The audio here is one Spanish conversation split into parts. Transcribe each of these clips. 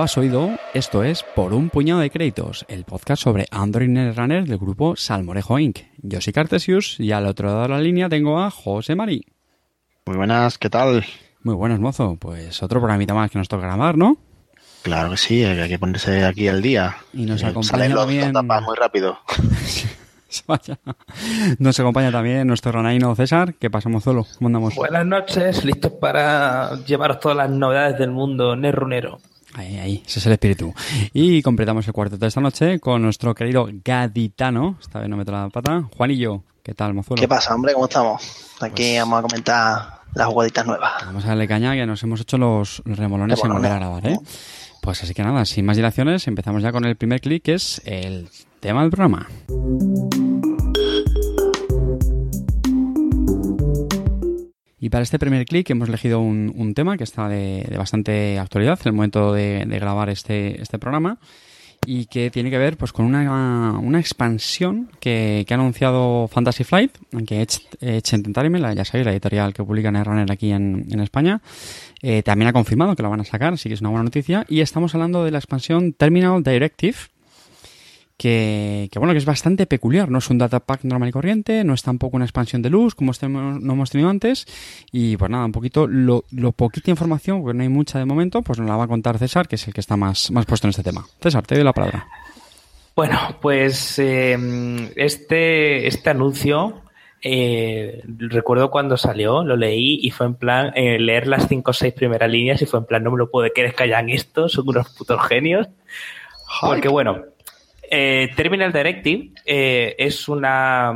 lo has oído, esto es Por un puñado de créditos, el podcast sobre Android Netrunner del grupo Salmorejo Inc. Yo soy Cartesius y al otro lado de la línea tengo a José Mari. Muy buenas, ¿qué tal? Muy buenas, mozo. Pues otro programita más que nos toca grabar, ¿no? Claro que sí, hay que ponerse aquí al día. Y nos Eh, acompaña Salen los también- tapas muy rápido. Vaya. Nos acompaña también nuestro ranaino César. ¿Qué pasa, mozuelo? ¿Cómo andamos? Buenas noches, listos para llevaros todas las novedades del mundo nerrunero. Ahí, ahí, ese es el espíritu. Y completamos el cuarteto de esta noche con nuestro querido gaditano. Esta vez no meto la pata. Juanillo, ¿qué tal, mozuelo? ¿Qué pasa, hombre? ¿Cómo estamos? Aquí Pues- vamos a comentar las jugaditas nuevas. Vamos a darle caña que nos hemos hecho los remolones en volver a grabar, ¿eh? Pues así que nada, sin más dilaciones, empezamos ya con el primer clic, que es el tema del programa. Y para este primer clic hemos elegido un, un tema que está de, bastante actualidad en el momento de, grabar este, este programa y que tiene que ver pues con una, una expansión que, que ha anunciado Fantasy Flight, que Edge, Edge Entertainment, la, ya sabéis, la editorial que publica Netrunner aquí en, en España, eh, también ha confirmado que lo van a sacar, así que es una buena noticia. Y estamos hablando de la expansión Terminal Directive, que, que, bueno, que es bastante peculiar. No es un data pack normal y corriente, no es tampoco una expansión de luz como este no hemos tenido antes. Y pues nada, un poquito, lo, lo poquita información, porque no hay mucha de momento, pues nos la va a contar César, que es el que está más, más puesto en este tema. César, te doy la palabra. Bueno, pues eh, este, este anuncio, eh, recuerdo cuando salió, lo leí y fue en plan eh, leer las cinco o seis primeras líneas y fue en plan, no me lo puedo creer que hayan esto, son unos putos genios. Porque bueno, eh, Terminal Directive eh, es una...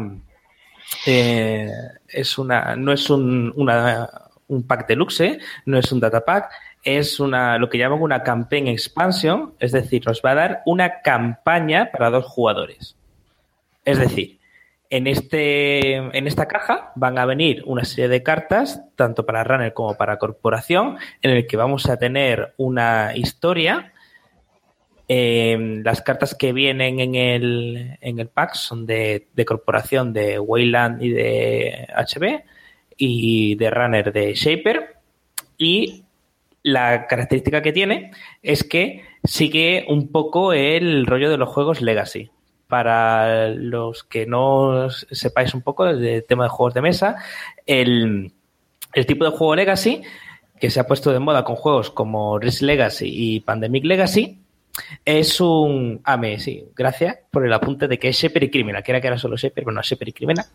eh, es una no es un, una- un pack deluxe, no es un data pack, es una lo que llaman una campaign expansion, es decir, nos va a dar una campaña para dos jugadores. Es decir, en, este, en esta caja van a venir una serie de cartas, tanto para runner como para corporación, en el que vamos a tener una historia. Eh, las cartas que vienen en el, en el pack son de, de corporación de Wayland y de HB y de runner de Shaper. Y la característica que tiene es que sigue un poco el rollo de los juegos Legacy. Para los que no sepáis un poco del tema de juegos de mesa, el, el tipo de juego Legacy que se ha puesto de moda con juegos como Risk Legacy y Pandemic Legacy es un... Ah, me, sí, gracias por el apunte de que es Shaper y Criminal, que era que era solo Shaper, pero no es Shaper y Criminal.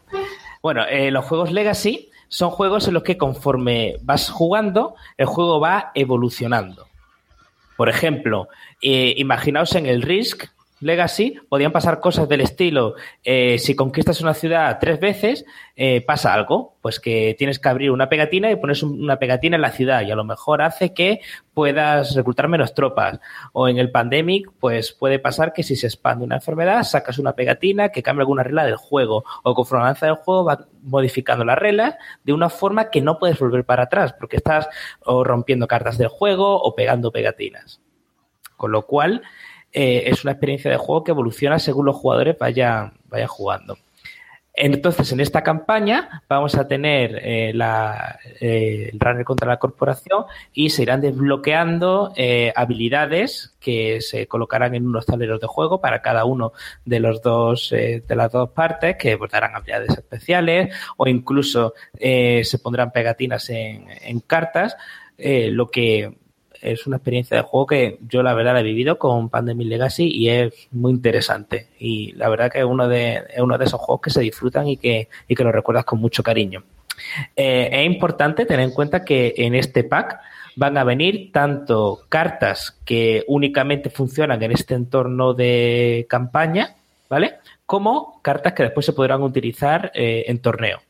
Bueno, eh, los juegos Legacy son juegos en los que conforme vas jugando, el juego va evolucionando. Por ejemplo, eh, imaginaos en el Risk Legacy, podían pasar cosas del estilo, eh, si conquistas una ciudad tres veces, eh, pasa algo, pues que tienes que abrir una pegatina y pones un- una pegatina en la ciudad y a lo mejor hace que puedas reclutar menos tropas. O en el Pandemic, pues puede pasar que si se expande una enfermedad, sacas una pegatina que cambia alguna regla del juego o conforme avanza el juego va modificando las reglas de una forma que no puedes volver para atrás porque estás o rompiendo cartas del juego o pegando pegatinas. Con lo cual, eh, es una experiencia de juego que evoluciona según los jugadores vayan, vayan jugando. Entonces, en esta campaña vamos a tener eh, la- eh, el runner contra la corporación y se irán desbloqueando habilidades que se colocarán en unos tableros de juego para cada uno de los dos de las dos partes que pues, darán habilidades especiales o incluso se pondrán pegatinas en, en cartas, lo que es una experiencia de juego que yo la verdad he vivido con Pandemic Legacy y es muy interesante. Y la verdad que es uno de, es uno de esos juegos que se disfrutan y que, y que lo recuerdas con mucho cariño. Eh, es importante tener en cuenta que en este pack van a venir tanto cartas que únicamente funcionan en este entorno de campaña, ¿vale? Como cartas que después se podrán utilizar eh, en torneo.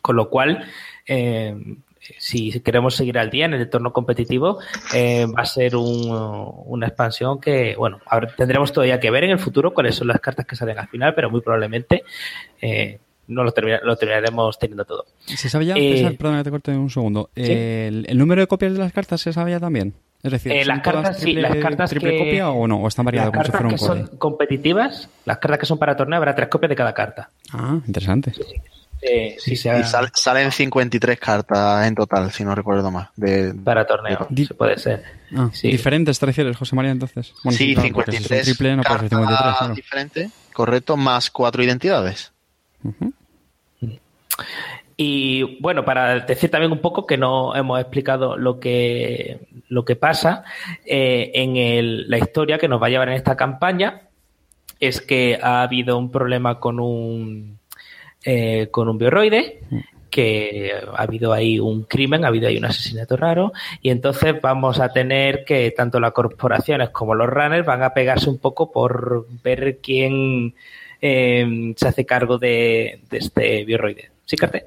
Con lo cual, eh, si queremos seguir al día en el entorno competitivo, eh, va a ser un- una expansión que, bueno, ahora tendremos todavía que ver en el futuro cuáles son las cartas que salen al final, pero muy probablemente eh, no lo, termina- lo terminaremos teniendo todo. ¿Se sabe ya? Eh, que te corte un segundo. ¿Sí? El, el número de copias de las cartas se sabe ya también? Es decir, Eh, ¿son las cartas, sí, triple- las cartas triple que, copia o no? ¿O están variadas como las si cartas fuera un que son competitivas, las cartas que son para torneo, habrá tres copias de cada carta. Ah, interesante. Eh, sí, Y sal- salen 53 cartas en total, si no recuerdo más. De, para torneo, se puede ser. Ah, Sí. ¿Diferentes te refieres, José María, entonces? Bueno, sí, un 53 triple no cartas 53, claro. diferentes, correcto, más cuatro identidades. Y bueno, para decir también un poco que no hemos explicado lo que, lo que pasa eh, en el- la historia que nos va a llevar en esta campaña, es que ha habido un problema con un, eh, con un bioroide, que ha habido ahí un crimen, ha habido ahí un asesinato raro, y entonces vamos a tener que tanto las corporaciones como los runners van a pegarse un poco por ver quién eh, se hace cargo de, de este bioroide. ¿Sí, Carte?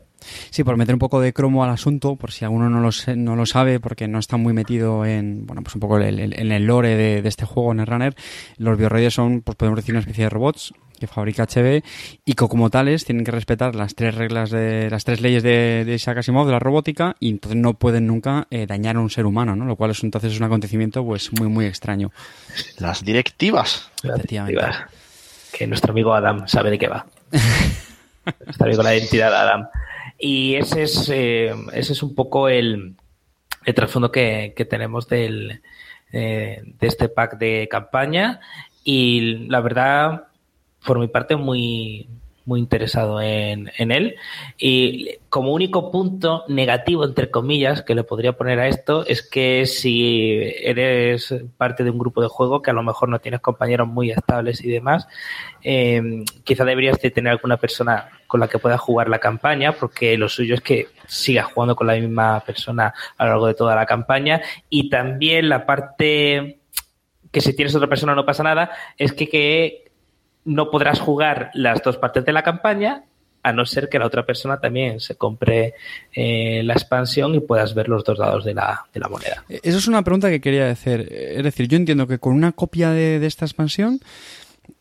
Sí, por meter un poco de cromo al asunto, por si alguno no lo, no lo sabe, porque no está muy metido en, bueno, pues un poco el- el- el lore de, de este juego, en el Runner, los bioroides son, pues podemos decir, una especie de robots que fabrica HB y que como tales tienen que respetar las tres reglas de, las tres leyes de, de Isaac Asimov de la robótica y entonces no pueden nunca eh, dañar a un ser humano, ¿no? Lo cual es entonces un acontecimiento pues muy, muy extraño. Las directivas. Efectivamente. Que nuestro amigo Adam sabe de qué va. nuestro amigo la identidad de Adam. Y ese es, eh, ese es un poco el, el trasfondo que, que tenemos del, eh, de este pack de campaña. Y la verdad, por mi parte, muy, muy interesado en, en él. Y como único punto negativo, entre comillas, que le podría poner a esto, es que si eres parte de un grupo de juego que a lo mejor no tienes compañeros muy estables y demás, eh, quizá deberías de tener alguna persona con la que puedas jugar la campaña, porque lo suyo es que sigas jugando con la misma persona a lo largo de toda la campaña. Y también la parte que si tienes otra persona no pasa nada, es que, que no podrás jugar las dos partes de la campaña a no ser que la otra persona también se compre eh, la expansión y puedas ver los dos lados de la, de la moneda. Eh, Eso es una pregunta que quería hacer. Eh, Es decir, yo entiendo que con una copia de, de esta expansión,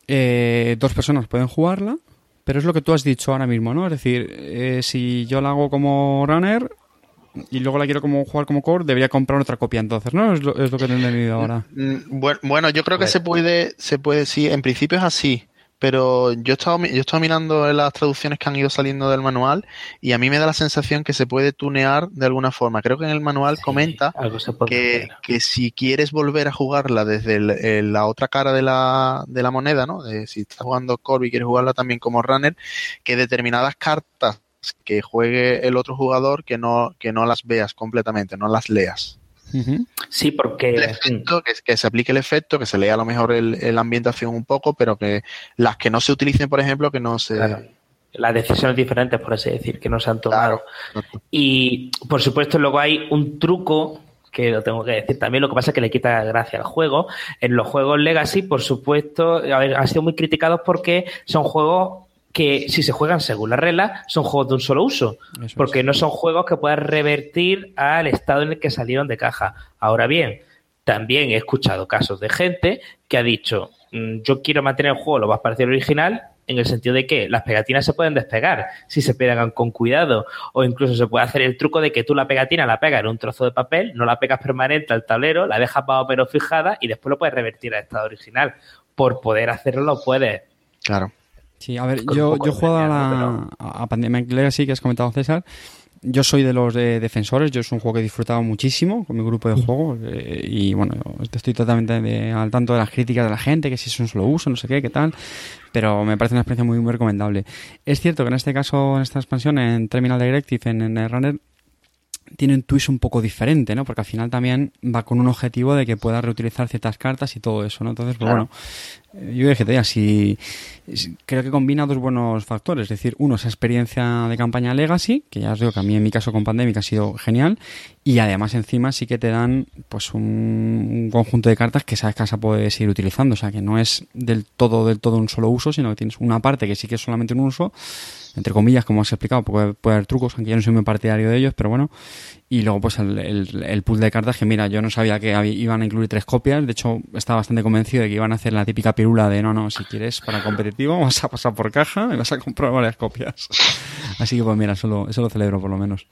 eh, dos personas pueden jugarla, pero es lo que tú has dicho ahora mismo, ¿no? Es decir, eh, si yo la hago como runner y luego la quiero como jugar como core, debería comprar otra copia entonces, ¿no? Es lo, es lo que te he entendido ahora. Mm, Bueno, bueno, yo creo que Bueno. se puede, se puede, sí, en principio es así, pero yo he estado, yo he estado mirando las traducciones que han ido saliendo del manual y a mí me da la sensación que se puede tunear de alguna forma. Creo que en el manual comenta que, que si quieres volver a jugarla desde el- el- la otra cara de la, de la moneda, ¿no? De si estás jugando Corby y quieres jugarla también como runner, que determinadas cartas que juegue el otro jugador que no, que no las veas completamente, no las leas. Sí, porque El efecto, que, que se aplique el efecto, que se lea a lo mejor el, el ambientación un poco, pero que las que no se utilicen, por ejemplo, que no se... Claro. las decisiones diferentes, por así decir, que no se han tomado. Claro. Y por supuesto, luego hay un truco que lo tengo que decir también, lo que pasa es que le quita gracia al juego. En los juegos Legacy, por supuesto, a ver, han sido muy criticados porque son juegos que si se juegan según las reglas, son juegos de un solo uso, Eso es. porque no son juegos que puedan revertir al estado en el que salieron de caja. Ahora bien, también he escuchado casos de gente que ha dicho, "Mm, yo quiero mantener el juego lo más parecido al original, en el sentido de que las pegatinas se pueden despegar si se pegan con cuidado, o incluso se puede hacer el truco de que tú la pegatina la pegas en un trozo de papel, no la pegas permanente al tablero, la dejas más o menos fijada y después lo puedes revertir al estado original. Por poder hacerlo, lo puedes. Claro. Sí, a ver, yo, yo he jugado a, la, a Pandemic Legacy, que has comentado César. Yo soy de los de defensores, yo es un juego que he disfrutado muchísimo con mi grupo de juego eh, y bueno, estoy totalmente de- al tanto de las críticas de la gente, que si es un solo uso, no sé qué, qué tal, pero me parece una experiencia muy, muy recomendable. Es cierto que en este caso, en esta expansión, en Terminal Directive, en, en el Runner, tiene un twist un poco diferente, ¿no? Porque al final también va con un objetivo de que pueda reutilizar ciertas cartas y todo eso, ¿no? Entonces, pues Claro. bueno, eh, yo dije, te diga, si, si- creo que combina dos buenos factores, es decir, uno, esa experiencia de campaña Legacy, que ya os digo que a mí en mi caso con Pandemic ha sido genial, y además encima sí que te dan pues un, un conjunto de cartas que sabes que vas a poder seguir utilizando, o sea que no es del todo, del todo un solo uso, sino que tienes una parte que sí que es solamente un uso entre comillas, como has explicado, puede, puede haber trucos, aunque yo no soy muy partidario de ellos, pero bueno. Y luego, pues el, el, el pool de cartas, que mira, yo no sabía que había- iban a incluir tres copias. De hecho, estaba bastante convencido de que iban a hacer la típica pirula de no, no, si quieres para competitivo, vas a pasar por caja y vas a comprar varias copias. Así que, pues mira, eso lo, eso lo celebro por lo menos.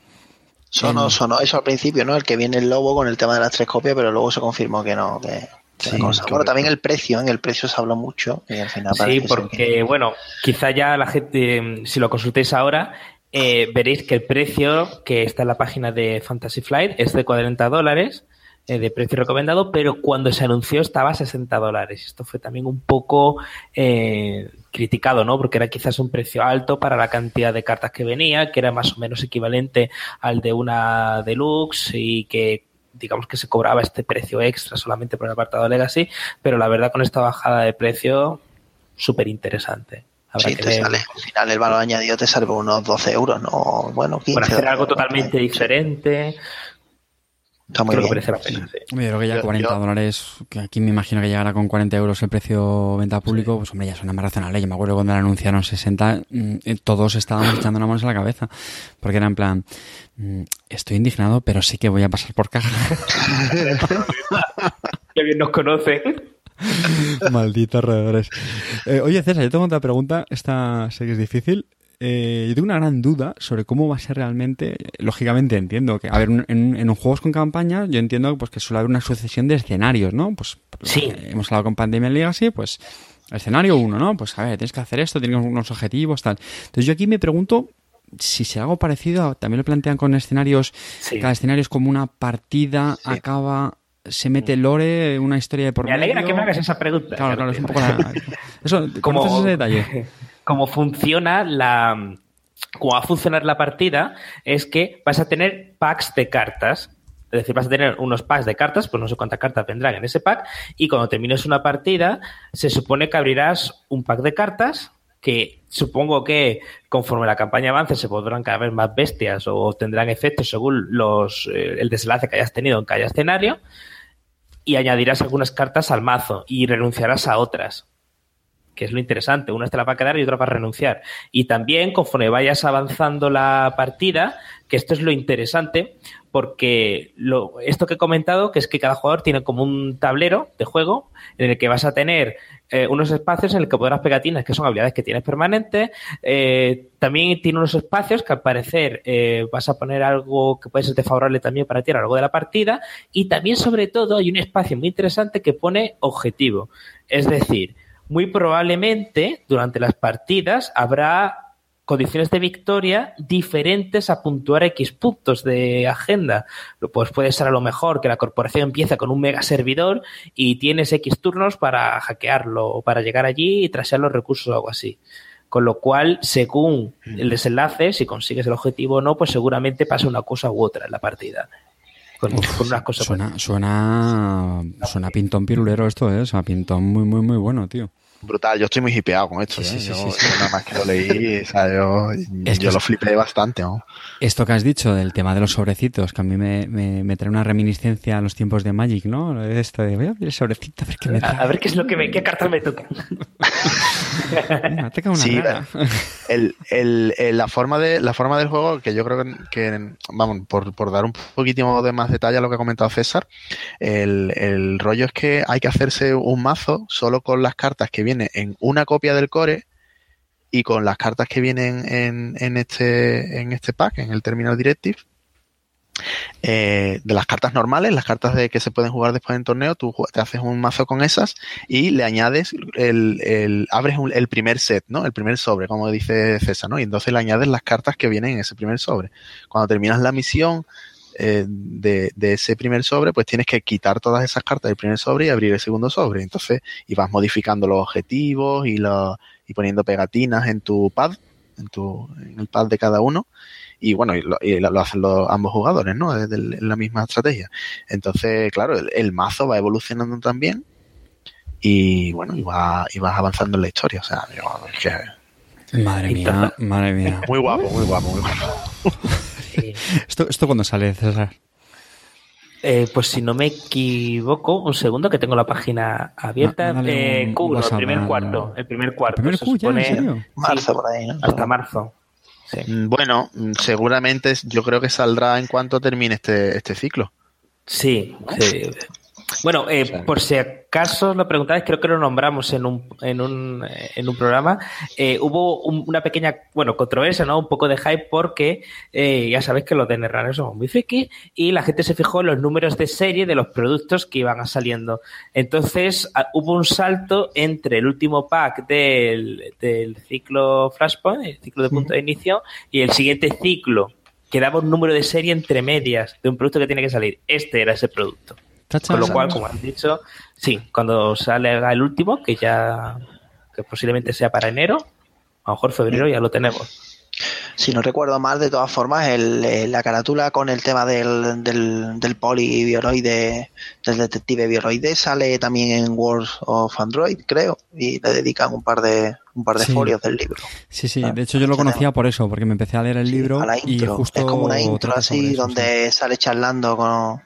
Sonó, sonó eso al principio, ¿no? El que viene el lobo con el tema de las tres copias, pero luego se confirmó que no, que, que Sí, cosa. Bueno, también el precio, en el precio se habló mucho y al final Sí, porque, que- bueno, quizá ya la gente, mm, si lo consultéis ahora, eh, veréis que el precio que está en la página de Fantasy Flight es de 40 dólares eh, de precio recomendado, pero cuando se anunció estaba a 60 dólares. Esto fue también un poco eh, criticado, ¿no? Porque era quizás un precio alto para la cantidad de cartas que venía, que era más o menos equivalente al de una deluxe y que digamos que se cobraba este precio extra solamente por el apartado Legacy, pero la verdad con esta bajada de precio súper interesante. Sí, que te sale, al final el valor añadido te sale por unos 12 euros, no, bueno, 15. Por hacer algo totalmente diferente, Está muy creo que bien. merece la pena. sí. Yo creo que ya Yo- 40 yo- dólares, que aquí me imagino que llegará con 40 euros el precio venta público, pues hombre, ya suena más razonable. Yo me acuerdo cuando le anunciaron 60, mm, eh, todos estábamos echando las manos a la cabeza, porque era en plan, mm, estoy indignado, pero sí que voy a pasar por caja. Qué bien nos conocen. Malditos roedores. Eh, oye, César, yo tengo otra pregunta. Esta sé que es difícil. Eh, yo tengo una gran duda sobre cómo va a ser realmente. Lógicamente entiendo que, a ver, un- en, en juegos con campaña, yo entiendo pues que suele haber una sucesión de escenarios, ¿no? Pues Sí. eh, hemos hablado con Pandemia Legacy, pues escenario uno, ¿no? Pues a ver, tienes que hacer esto, tienes unos objetivos, tal. Entonces yo aquí me pregunto si será algo parecido, también lo plantean con escenarios, Sí. cada escenario es como una partida, Sí. acaba, se mete lore, una historia de por Me alegra medio. que me hagas esa pregunta. Claro, claro, es un poco la... Eso, Como- ¿conoces ese detalle? cómo funciona la cómo va a funcionar la partida es que vas a tener packs de cartas. Es decir, vas a tener unos packs de cartas, pues no sé cuántas cartas vendrán en ese pack, y cuando termines una partida, se supone que abrirás un pack de cartas que supongo que conforme la campaña avance se podrán cada vez más bestias o tendrán efectos según los eh, el desenlace que hayas tenido en cada escenario y añadirás algunas cartas al mazo y renunciarás a otras que es lo interesante. Una te la va a quedar y otra va a renunciar. Y también, conforme vayas avanzando la partida, que esto es lo interesante, porque lo, esto que he comentado, que es que cada jugador tiene como un tablero de juego en el que vas a tener eh, unos espacios en el que podrás pegatinas, que son habilidades que tienes permanentes. Eh, también tiene unos espacios que al parecer eh, vas a poner algo que puede ser desfavorable también para ti a lo largo de la partida. Y también, sobre todo, hay un espacio muy interesante que pone objetivo. Es decir, muy probablemente durante las partidas habrá condiciones de victoria diferentes a puntuar X puntos de agenda. Pues puede ser a lo mejor que la corporación empieza con un mega servidor y tienes X turnos para hackearlo o para llegar allí y trasear los recursos o algo así. Con lo cual, según el desenlace, si consigues el objetivo o no, pues seguramente pasa una cosa u otra en la partida. Con, con unas cosas Suena, suena, suena pintón pirulero esto, ¿eh? O sea, pintón muy, muy, muy bueno, tío. Brutal, yo estoy muy hipeado con esto. Sí, ¿eh? sí, yo, sí, sí. yo nada más que lo leí, o sea, yo, yo lo flipé bastante. ¿no? Esto que has dicho del tema de los sobrecitos, que a mí me, me, me trae una reminiscencia a los tiempos de Magic, ¿no? Esto de, voy a abrir el sobrecito a ver qué me trae. a ver qué es lo que me, qué cartas me tocan. Mira, una Sí, rara. el, el, el- la forma de la forma del juego que yo creo que, que, vamos por, por dar un poquitimo de más detalle a lo que ha comentado César el, el rollo es que hay que hacerse un mazo solo con las cartas que vienen en una copia del core y con las cartas que vienen en, en este en este pack en el terminal directive eh, de las cartas normales, las cartas de que se pueden jugar después en torneo, tú te haces un mazo con esas y le añades el, abres el primer set, ¿no? El primer sobre, como dice César, ¿no? Y entonces le añades las cartas que vienen en ese primer sobre. Cuando terminas la misión eh, de, de ese primer sobre, pues tienes que quitar todas esas cartas del primer sobre y abrir el segundo sobre. Entonces, y vas modificando los objetivos y, los y poniendo pegatinas en tu pad, en tu, en el pad de cada uno y bueno, y lo, y lo hacen los, ambos jugadores, ¿no? Es la misma estrategia. Entonces, claro, el, el mazo va evolucionando también y bueno, y, va, y vas avanzando en la historia. O sea, yo, es que Madre mía, madre mía. muy guapo, muy guapo, muy guapo. Sí. ¿Esto, ¿Esto cuándo sale, César? Eh, pues si no me equivoco, un segundo que tengo la página abierta. Dale Eh, un Q1, el primer cuarto. El primer cuarto. ¿El primer se Q ya, en supone serio? Marzo por ahí, ¿no? Hasta marzo. Sí. Mm, Bueno, mm, seguramente yo creo que saldrá en cuanto termine este, este ciclo. Sí, sí. Bueno, eh, por si acaso lo preguntáis, creo que lo nombramos en un, en un, en un programa. Eh, hubo un- una pequeña, bueno, controversia, ¿no? Un poco de hype porque eh, ya sabéis que los de Netrunner somos muy frikis y la gente se fijó en los números de serie de los productos que iban saliendo. Entonces ah, hubo un salto entre el último pack del, del ciclo Flashpoint, el ciclo de punto de inicio, y el siguiente ciclo que daba un número de serie entre medias de un producto que tiene que salir. Este era ese producto. Con lo cual, como han dicho, sí, cuando salga el último, que ya que posiblemente sea para enero, a lo mejor febrero ya lo tenemos. Si no recuerdo mal, de todas formas, el, eh, la carátula con el tema del, del, del poli bioroide, del detective bioroide, sale también en Wars of Android, creo, y le dedican un par de un par de Sí. folios del libro. Sí, sí, de hecho yo lo conocía por eso, porque me empecé a leer el Sí, libro a la y intro. justo es como una intro así eso, donde sale charlando con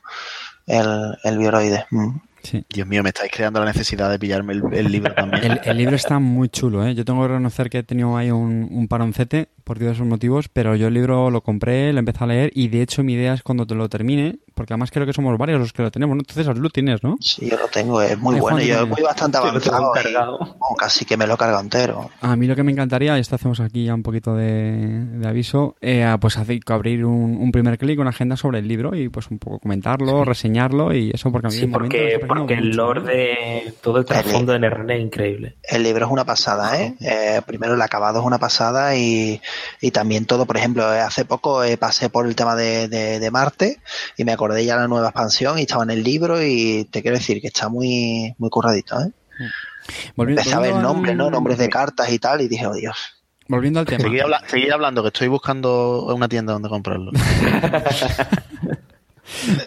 el, el bioroide. Mm. sí. Dios mío, me estáis creando la necesidad de pillarme el, el libro también. El, el libro está muy chulo, ¿eh? Yo tengo que reconocer que he tenido ahí un, un paroncete por diversos motivos, pero yo el libro lo compré, lo empecé a leer y de hecho mi idea es cuando te lo termine, porque además creo que somos varios los que lo tenemos, ¿no? Entonces lo tienes, ¿no? Sí, yo lo tengo, es muy Ay, bueno. Yo dime. voy bastante Sí, avanzado. y, bueno, casi que me lo cargo entero. A mí lo que me encantaría, y esto hacemos aquí ya un poquito de, de aviso, eh, pues hacer, abrir un, un primer clic, una agenda sobre el libro y pues un poco comentarlo, reseñarlo y eso porque a mí Sí, porque, porque el mucho, lore ¿no? de todo el trasfondo de NRN es increíble. El libro es una pasada, ¿eh? Eh, primero el acabado es una pasada y, y también todo, por ejemplo, eh, hace poco eh, pasé por el tema de, de- de Marte y me acordé ya de la nueva expansión y estaba en el libro y te quiero decir que está muy, muy curradito, ¿eh? Volvi- Empecé a ver volviendo al- nombres, ¿no? Nombres de cartas y tal y dije, oh Dios. Volviendo al tema. Habla- seguid hablando, que estoy buscando una tienda donde comprarlo.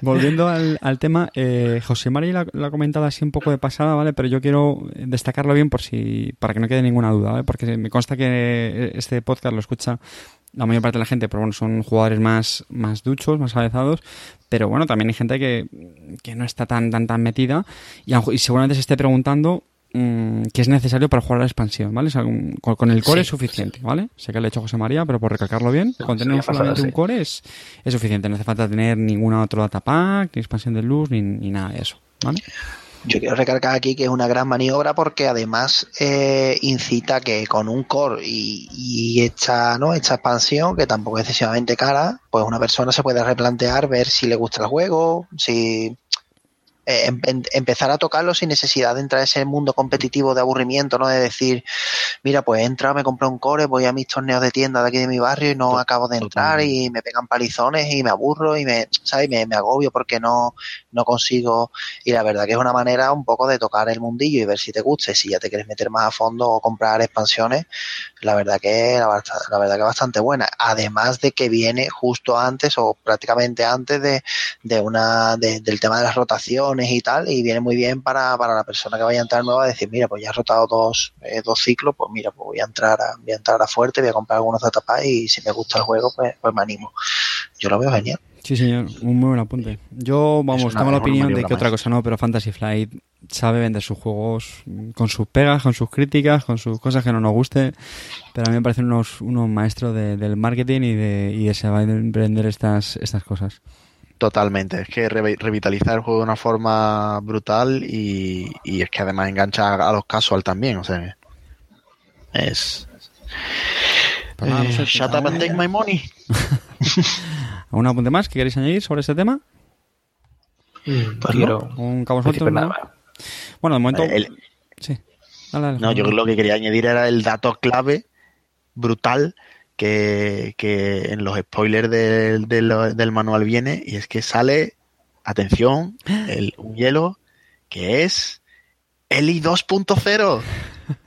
Volviendo al, al tema, eh, José Mari la, la ha comentado así un poco de pasada, ¿vale? Pero yo quiero destacarlo bien por si, para que no quede ninguna duda, ¿vale? Porque me consta que este podcast lo escucha la mayor parte de la gente, pero bueno, son jugadores más, más duchos, más avezados, pero bueno, también hay gente que, que no está tan, tan, tan metida y, lo- y seguramente se esté preguntando mm, qué es necesario para jugar a la expansión, ¿vale? O sea, un- con, con el core Sí, es suficiente, ¿vale? Sé que le he hecho José María, pero por recalcarlo bien, con tener solamente un sí. core es, es suficiente, no hace falta tener ninguna otro datapack, ni expansión de luz, ni, ni nada de eso, ¿vale? Yo quiero recargar aquí que es una gran maniobra porque además eh, incita que con un core y, esta, ¿no? esta expansión, que tampoco es excesivamente cara, pues una persona se puede replantear ver si le gusta el juego, si em- em- empezar a tocarlo sin necesidad de entrar a ese mundo competitivo de aburrimiento, ¿no? De decir, mira, pues he entrado, me compré un core, voy a mis torneos de tienda de aquí de mi barrio y no acabo de entrar y me pegan palizones y me aburro y me, ¿sabes? Me, me agobio porque no, no consigo y la verdad que es una manera un poco de tocar el mundillo y ver si te gusta y si ya te quieres meter más a fondo o comprar expansiones la verdad que la, verdad que es bastante buena además de que viene justo antes o prácticamente antes de, de una de- del tema de las rotaciones y tal y viene muy bien para, para la persona que vaya a entrar nueva decir mira pues ya he rotado dos, eh, dos ciclos pues mira pues voy a entrar a, voy a entrar a fuerte voy a comprar algunos datapacks y si me gusta el juego pues, pues me animo yo lo veo genial Sí, señor, un muy buen apunte. Yo, vamos, tengo la opinión de que otra cosa no, pero Fantasy Flight sabe vender sus juegos con sus pegas, con sus críticas, con sus cosas que no nos guste, pero a mí me parecen unos, unos maestros de- del marketing y de, y de saber vender estas, estas cosas. Totalmente, es que re- revitaliza el juego de una forma brutal y, y es que además engancha a los casual también, o sea, es... Pues nada, no Eh, sé, shut up and take my money. ¿Algún apunte más que queréis añadir sobre este tema? Pues Quiero ¿Un cabo suelto? ¿no? Bueno, de momento... El- Sí. Dale, dale, no, yo lo que quería añadir era el dato clave brutal que, que en los spoilers del, del- del manual viene y es que sale, atención, el, un hielo que es Eli 2.0.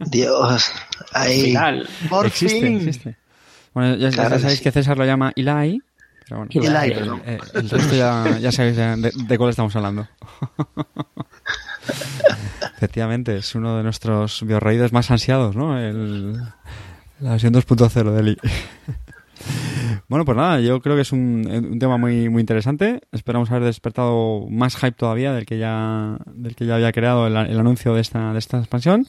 Dios ahí Final. Por existe, fin. existe. Bueno, ya, Claro sabéis sí. que César lo llama Eli, pero bueno. Eli, el, perdón. eh, el resto ya, ya sabéis de, de- cuál estamos hablando. Efectivamente, es uno de nuestros biorroides más ansiados, ¿no? El, la versión 2.0 de Eli. Bueno, pues nada, yo creo que es un, un tema muy, muy interesante. Esperamos haber despertado más hype todavía del que ya, del que ya había creado el, el anuncio de esta, de esta expansión.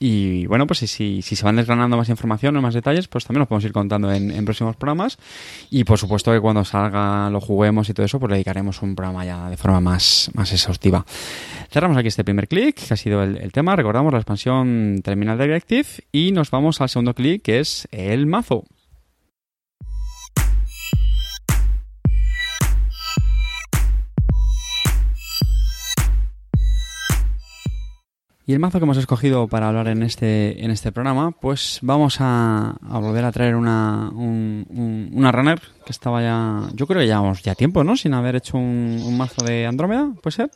Y bueno, pues si, si, se van desgranando más información o más detalles, pues también los podemos ir contando en, próximos programas. Y por supuesto que cuando salga, lo juguemos y todo eso, pues dedicaremos un programa ya de forma más, más exhaustiva. Cerramos aquí este primer clic, que ha sido el, el tema. Recordamos la expansión Terminal Directive y nos vamos al segundo clic, que es el mazo. Y el mazo que hemos escogido para hablar en este, en este programa, pues vamos a, a volver a traer una, un, un, una runner que estaba ya, yo creo que llevamos ya tiempo, ¿no? Sin haber hecho un, un mazo de Andrómeda, ¿puede ser?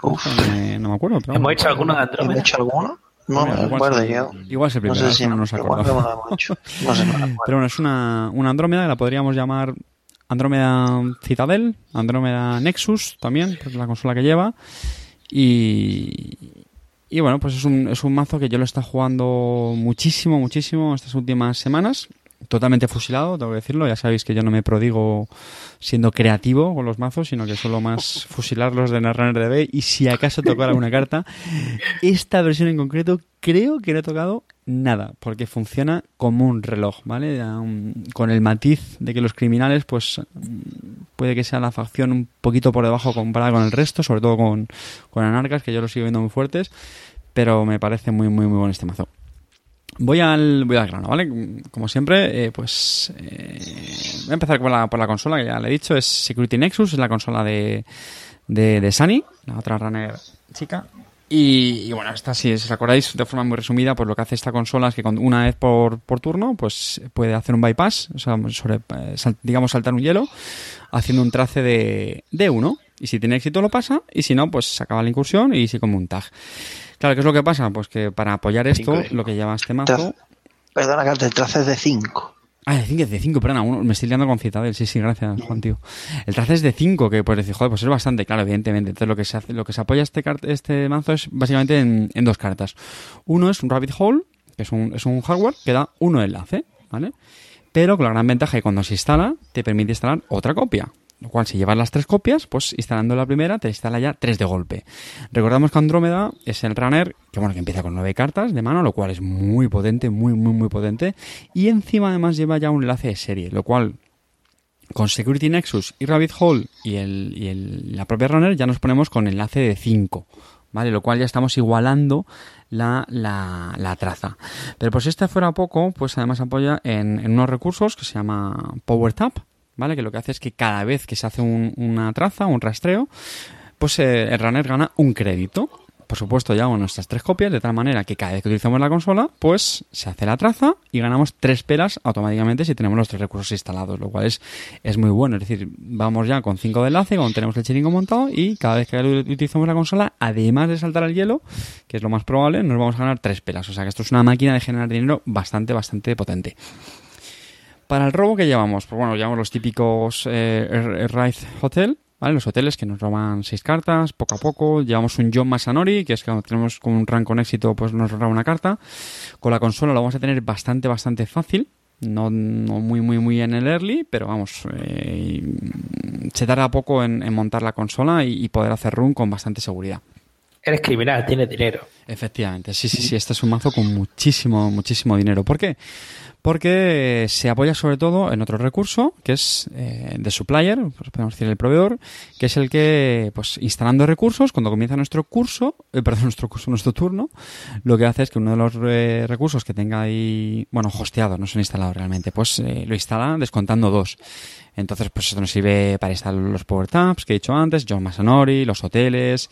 Uf. No, me, no me acuerdo. Pero ¿Hemos hecho alguno de Andrómeda? ¿Hemos hecho alguno? No, me acuerdo yo. Igual es el No primero, sé si no no, nos acordamos. no. No sé, no me acuerdo. Pero bueno, es una, una Andrómeda que la podríamos llamar Andrómeda Citadel, Andrómeda Nexus también, porque es la consola que lleva. Y, y bueno, pues es un, es un mazo que yo lo he estado jugando muchísimo, muchísimo estas últimas semanas. Totalmente fusilado, tengo que decirlo. Ya sabéis que yo no me prodigo siendo creativo con los mazos, sino que solo más fusilarlos de Netrunner DB y si acaso tocar alguna carta. Esta versión en concreto creo que no he tocado nada, porque funciona como un reloj, ¿vale? Con el matiz de que los criminales, pues puede que sea la facción un poquito por debajo comparada con el resto, sobre todo con, con anarcas, que yo los sigo viendo muy fuertes, pero me parece muy, muy, muy bueno este mazo. Voy al, voy al grano, ¿vale? Como siempre, eh, pues eh, voy a empezar por la, por la consola, que ya le he dicho, es Security Nexus, es la consola de, de, de Sunny, la otra runner chica. Y, y bueno, esta si os acordáis de forma muy resumida, pues lo que hace esta consola es que con una vez por, por turno, pues puede hacer un bypass, o sea, sobre, eh, sal- digamos saltar un hielo, haciendo un trace de, de uno. Y si tiene éxito lo pasa, y si no, pues se acaba la incursión y se come un tag. Claro, ¿qué es lo que pasa? Pues que para apoyar esto, Cinco lo que lleva este mazo... Perdona, que el trace es de 5. Ah, de 5, es de 5, perdona, uno, me estoy liando con Citadel, sí, sí, gracias, Juan, tío. El trace es de 5, que pues decir, joder, pues es bastante, claro, evidentemente. Entonces lo que se hace, lo que se apoya este, este mazo es básicamente en, en dos cartas. Uno es un Rabbit Hole, que es un, es un hardware que da uno enlace, ¿vale? Pero con la gran ventaja que cuando se instala, te permite instalar otra copia. Lo cual, si llevas las tres copias, pues instalando la primera, te instala ya tres de golpe. Recordamos que Andrómeda es el runner que, bueno, que empieza con nueve cartas de mano, lo cual es muy potente, muy, muy, muy potente. Y encima, además, lleva ya un enlace de serie, lo cual con Security Nexus y Rabbit Hole y, el, y el- la propia runner ya nos ponemos con enlace de 5. ¿Vale? Lo cual ya estamos igualando la, la, la traza. Pero pues si este fuera poco, pues además apoya en, en unos recursos que se llama Power Tap, ¿vale? Que lo que hace es que cada vez que se hace un- una traza, un rastreo, pues eh, el runner gana un crédito. Por supuesto, llevamos nuestras tres copias, de tal manera que cada vez que utilizamos la consola, pues se hace la traza y ganamos tres pelas automáticamente si tenemos los tres recursos instalados, lo cual es, es muy bueno. Es decir, vamos ya con cinco de enlace, cuando tenemos el chiringo montado y cada vez que utilizamos la consola, además de saltar el hielo, que es lo más probable, nos vamos a ganar tres pelas. O sea que esto es una máquina de generar dinero bastante, bastante potente. Para el robo que llevamos, pues bueno, llevamos los típicos eh, Rise Hotel, ¿vale? Los hoteles que nos roban seis cartas, poco a poco. Llevamos un John Masanori, que es que cuando tenemos con un rank con éxito, pues nos roba una carta. Con la consola lo vamos a tener bastante, bastante fácil. No, no muy, muy, muy en el early, pero vamos, eh, se tarda poco en, en montar la consola y, y poder hacer run con bastante seguridad. Eres criminal, tienes dinero. Efectivamente, sí, sí, sí, este es un mazo con muchísimo, muchísimo dinero. ¿Por qué? Porque se apoya sobre todo en otro recurso, que es eh, de supplier, pues podemos decir el proveedor, que es el que, pues instalando recursos, cuando comienza nuestro curso, eh, perdón, nuestro curso, nuestro turno, lo que hace es que uno de los eh, recursos que tenga ahí, bueno, hosteado, no son instalados realmente, pues eh, lo instala descontando dos. Entonces, pues esto nos sirve para instalar los power tabs que he dicho antes, John Masanori, los hoteles,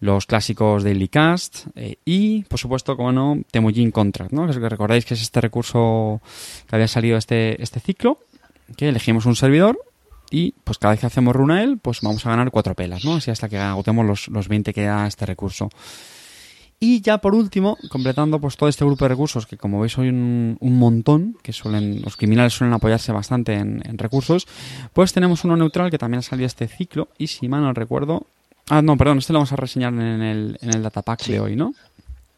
los clásicos Daily Cast eh, y, por supuesto, como no, Temujin Contract, ¿no? Que recordáis que es este recurso que había salido este, este ciclo, que elegimos un servidor y, pues cada vez que hacemos run a él, pues vamos a ganar cuatro pelas, ¿no? Así hasta que agotemos los, los 20 que da este recurso. Y ya por último, completando pues todo este grupo de recursos, que como veis hoy un, un montón, que suelen, los criminales suelen apoyarse bastante en, en recursos, pues tenemos uno neutral que también ha salido este ciclo, y si mal no recuerdo, Ah, no, perdón, este lo vamos a reseñar en el, en el datapack Sí. de hoy, ¿no?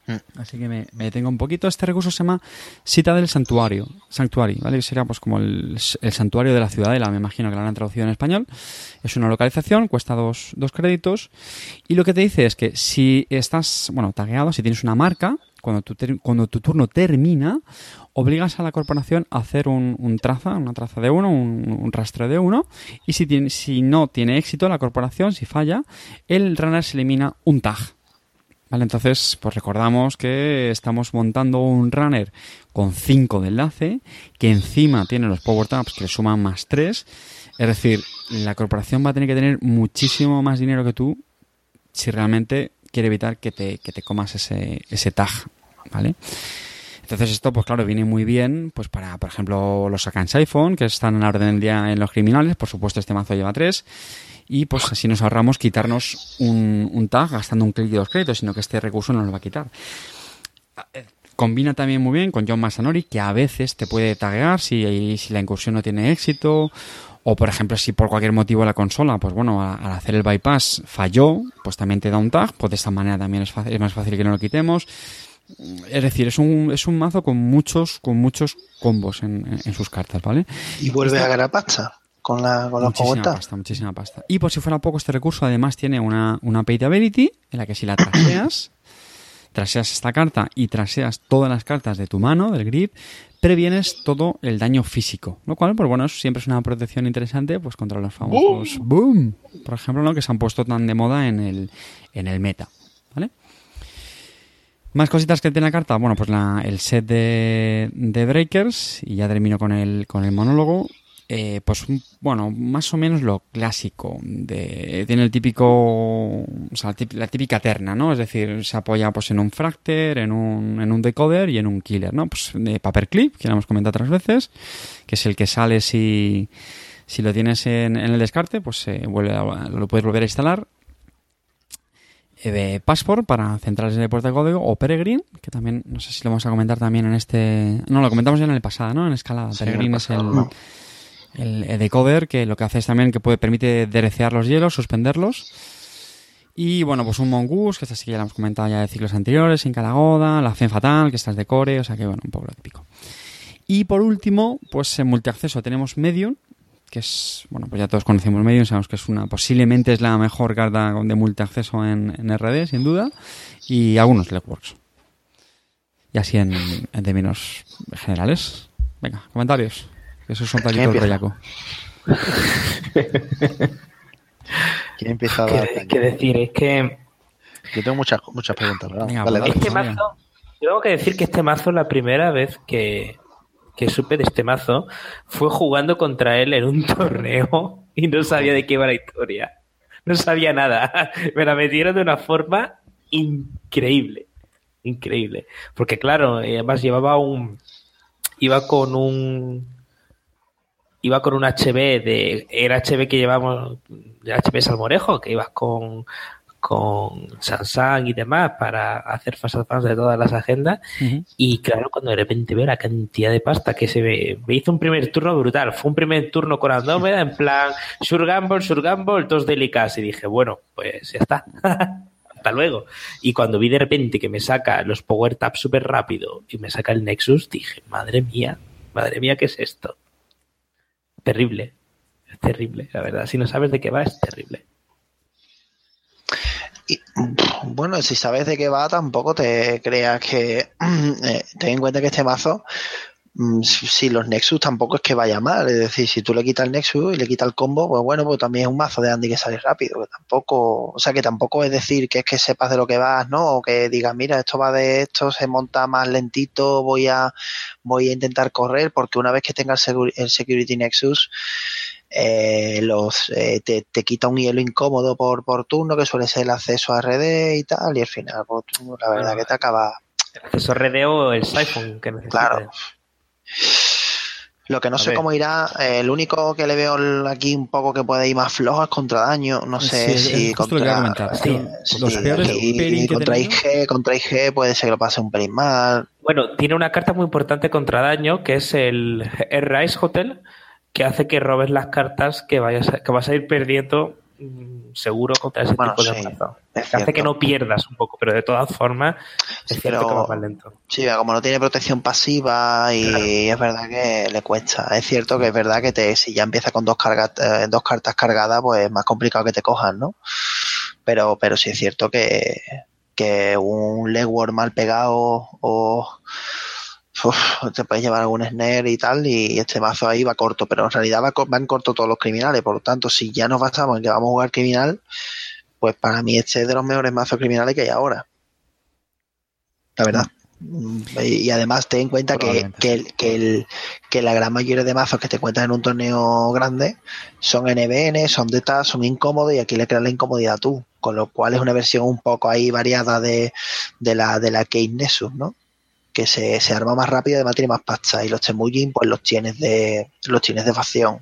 Mm. Así que me, me detengo un poquito. Este recurso se llama Cita del Santuario, Sanctuary, ¿vale? Que sería pues como el, el santuario de la ciudadela, me imagino que lo han traducido en español. Es una localización, cuesta dos, dos créditos. Y lo que te dice es que si estás, bueno, tagueado, si tienes una marca, cuando tu, cuando tu turno termina, obligas a la corporación a hacer un, traza, una traza de uno, un, rastro de uno, y si, tiene, si no tiene éxito la corporación, si falla, el runner se elimina un tag. Vale, entonces, pues recordamos que estamos montando un runner con 5 de enlace, que encima tiene los power tabs que le suman más 3. Es decir, la corporación va a tener que tener muchísimo más dinero que tú si realmente quiere evitar que te, que te comas ese, ese tag, ¿vale? Entonces esto, pues claro, viene muy bien pues para, por ejemplo, los accounts iPhone, que están en la orden del día en los criminales. Por supuesto, este mazo lleva tres. Y pues así nos ahorramos quitarnos un, un tag gastando un clic y dos créditos, sino que este recurso nos lo va a quitar. Combina también muy bien con John Masanori, que a veces te puede taguear si, si la incursión no tiene éxito o, por ejemplo, si por cualquier motivo la consola, pues bueno, al hacer el bypass falló, pues también te da un tag, pues de esta manera también es, fácil, es más fácil que no lo quitemos. Es decir, es un, es un mazo con muchos, con muchos combos en, en sus cartas, ¿vale? Y vuelve a ganar pasta con la, con muchísima pasta, muchísima pasta. Y por si fuera poco, este recurso además tiene una, una ability en la que si la traseas, traseas esta carta y traseas todas las cartas de tu mano, del grip, previenes todo el daño físico. Lo cual, pues bueno, siempre es una protección interesante pues contra los famosos boom, por ejemplo, ¿no? que se han puesto tan de moda en el, en el meta. ¿Vale? Más cositas que tiene la carta. Bueno, pues la, el set de, breakers. Y ya termino con el, con el monólogo. Eh, pues bueno, más o menos lo clásico. Tiene el típico, la típica terna, ¿no? Es decir, se apoya pues en un fracter, en un, en un decoder y en un killer, ¿no? Pues de paperclip, que ya hemos comentado otras veces, que es el que sale si, si lo tienes en, el descarte, pues se vuelve lo puedes volver a instalar. Eh, de Passport para centrales de puerta de código o Peregrine, que también, no sé si lo vamos a comentar también en este... No, lo comentamos ya en el pasado, ¿no? En escalada. Peregrine es el el decoder que lo que hace es también que puede permite derecear los hielos, suspenderlos. Y bueno, pues un mongoose, que esta sí que ya la hemos comentado ya de ciclos anteriores, sin Calagoda, la Fen Fatal, que esta es de core, o sea que bueno, un poco lo típico. Y por último, pues en multiacceso tenemos Medium, que es, bueno, pues ya todos conocemos Medium, sabemos que es una, posiblemente es la mejor carta de multiacceso en, en RD, sin duda, y algunos Legworks. Y así en, en términos generales. Venga, comentarios. Eso es un tallito rollaco. ¿Quién empieza ¿Qué, decir? Es que. Yo tengo muchas, muchas preguntas, ¿verdad? este mazo, tengo que decir que este mazo, la primera vez que, que supe de este mazo, fue jugando contra él en un torneo y no sabía de qué iba la historia. No sabía nada. Me la metieron de una forma increíble. Increíble. Porque, claro, además llevaba un. Iba con un iba con un HB de. Era HB que llevamos, HB Salmorejo, que ibas con, con Samsung y demás para hacer fast advance de todas las agendas. Y claro, cuando de repente veo la cantidad de pasta que se ve, me hizo un primer turno brutal. Fue un primer turno con Andrómeda en plan Sure Gamble, Sure Gamble, dos delicadas. Y dije, bueno, pues ya está. Hasta luego. Y cuando vi de repente que me saca los Power Taps súper rápido y me saca el Nexus, dije, madre mía, madre mía, ¿qué es esto? terrible. Es terrible, la verdad. Si no sabes de qué va, es terrible. Y, bueno, si sabes de qué va, tampoco te creas que. Eh, ten en cuenta que este mazo, mm, si los Nexus tampoco es que vaya mal. Es decir, si tú le quitas el Nexus y le quitas el combo, pues bueno, pues también es un mazo de Andy que sale rápido. Que tampoco. O sea, que tampoco es decir que es que sepas de lo que vas, ¿no? O que digas, mira, esto va de esto, se monta más lentito, voy a, voy a intentar correr, porque una vez que tenga el, Security Nexus, eh, los eh, te, quita un hielo incómodo por, por turno, que suele ser el acceso a RD y tal, y al final, pues, la verdad que te acaba. El acceso a RD o el Siphon que necesitas. Claro. Lo que no sé cómo irá, eh, el único que le veo aquí un poco que puede ir más flojo es contra daño. No sé si contra, contra IG, contra IG puede ser que lo pase un pelín mal. Bueno, tiene una carta muy importante contra daño que es el Rise Hotel, que hace que robes las cartas que vayas que vas a ir perdiendo Mm, seguro contra ese tipo de mazo. Hace que no pierdas un poco, pero de todas formas es cierto que va más lento. Sí, como no tiene protección pasiva y es verdad que le cuesta. Es cierto que es verdad que te, si ya empieza con dos, cargas, eh, dos cartas cargadas, pues es más complicado que te cojan, ¿no? Pero, pero sí es cierto que, que un legwork mal pegado o te puedes llevar algún snare y tal, y este mazo ahí va corto, pero en realidad va, van corto todos los criminales, por lo tanto, si ya nos basamos en que vamos a jugar criminal, pues para mí este es de los mejores mazos criminales que hay ahora. La verdad. Y además ten en cuenta que, que, el, que, la gran mayoría de mazos que te encuentras en un torneo grande son NBN, son de tal, son incómodos y aquí le creas la incomodidad tú, con lo cual es una versión un poco ahí variada de, de la de la Kate Nessus, ¿no? Que se, se arma más rápido, además tiene más pasta y los Temujin pues los tienes de los tienes de facción.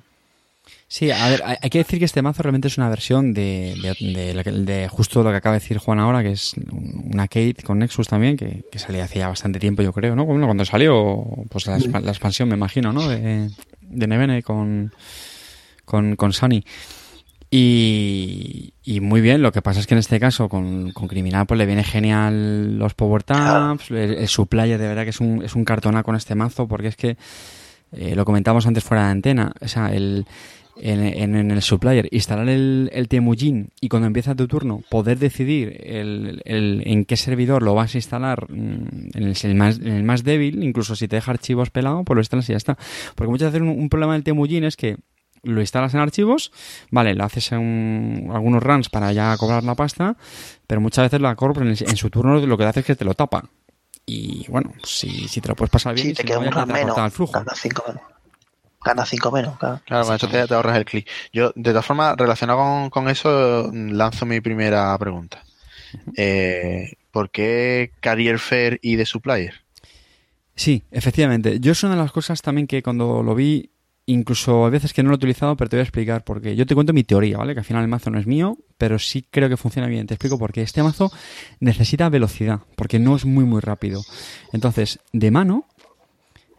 Sí, a ver, hay que decir que este mazo realmente es una versión de, de, justo lo que acaba de decir Juan ahora, que es una Kate con Nexus también, que, que salía hace ya bastante tiempo, yo creo, ¿no? Bueno, cuando salió, pues la, expansión, me imagino, ¿no? De, de Nevene con, con, con Sony. Y, y, muy bien, lo que pasa es que en este caso con, con Criminal pues le viene genial los Power Taps, el, supplier de verdad que es un, es un cartona con este mazo, porque es que eh, lo comentamos antes fuera de antena, o sea, el, en, en, el supplier, instalar el, el Temujin y cuando empieza tu turno poder decidir el, el, en qué servidor lo vas a instalar mm, en el, más, en el más débil, incluso si te deja archivos pelado, pues lo instalas y ya está. Porque muchas veces un, problema del Temujin es que lo instalas en archivos, vale, lo haces en algunos runs para ya cobrar la pasta, pero muchas veces la Corp en, su turno lo que hace es que te lo tapa. Y bueno, si, si te lo puedes pasar bien, sí, te queda un menos, al flujo gana 5 menos. Claro, claro con eso te, ahorras el clic. Yo, de todas formas, relacionado con, eso, lanzo mi primera pregunta. Eh, ¿Por qué Carrier Fair y The Supplier? Sí, efectivamente. Yo es una de las cosas también que cuando lo vi, incluso a veces que no lo he utilizado, pero te voy a explicar por qué. Yo te cuento mi teoría, ¿vale? Que al final el mazo no es mío, pero sí creo que funciona bien. Te explico por qué. Este mazo necesita velocidad, porque no es muy, muy rápido. Entonces, de mano,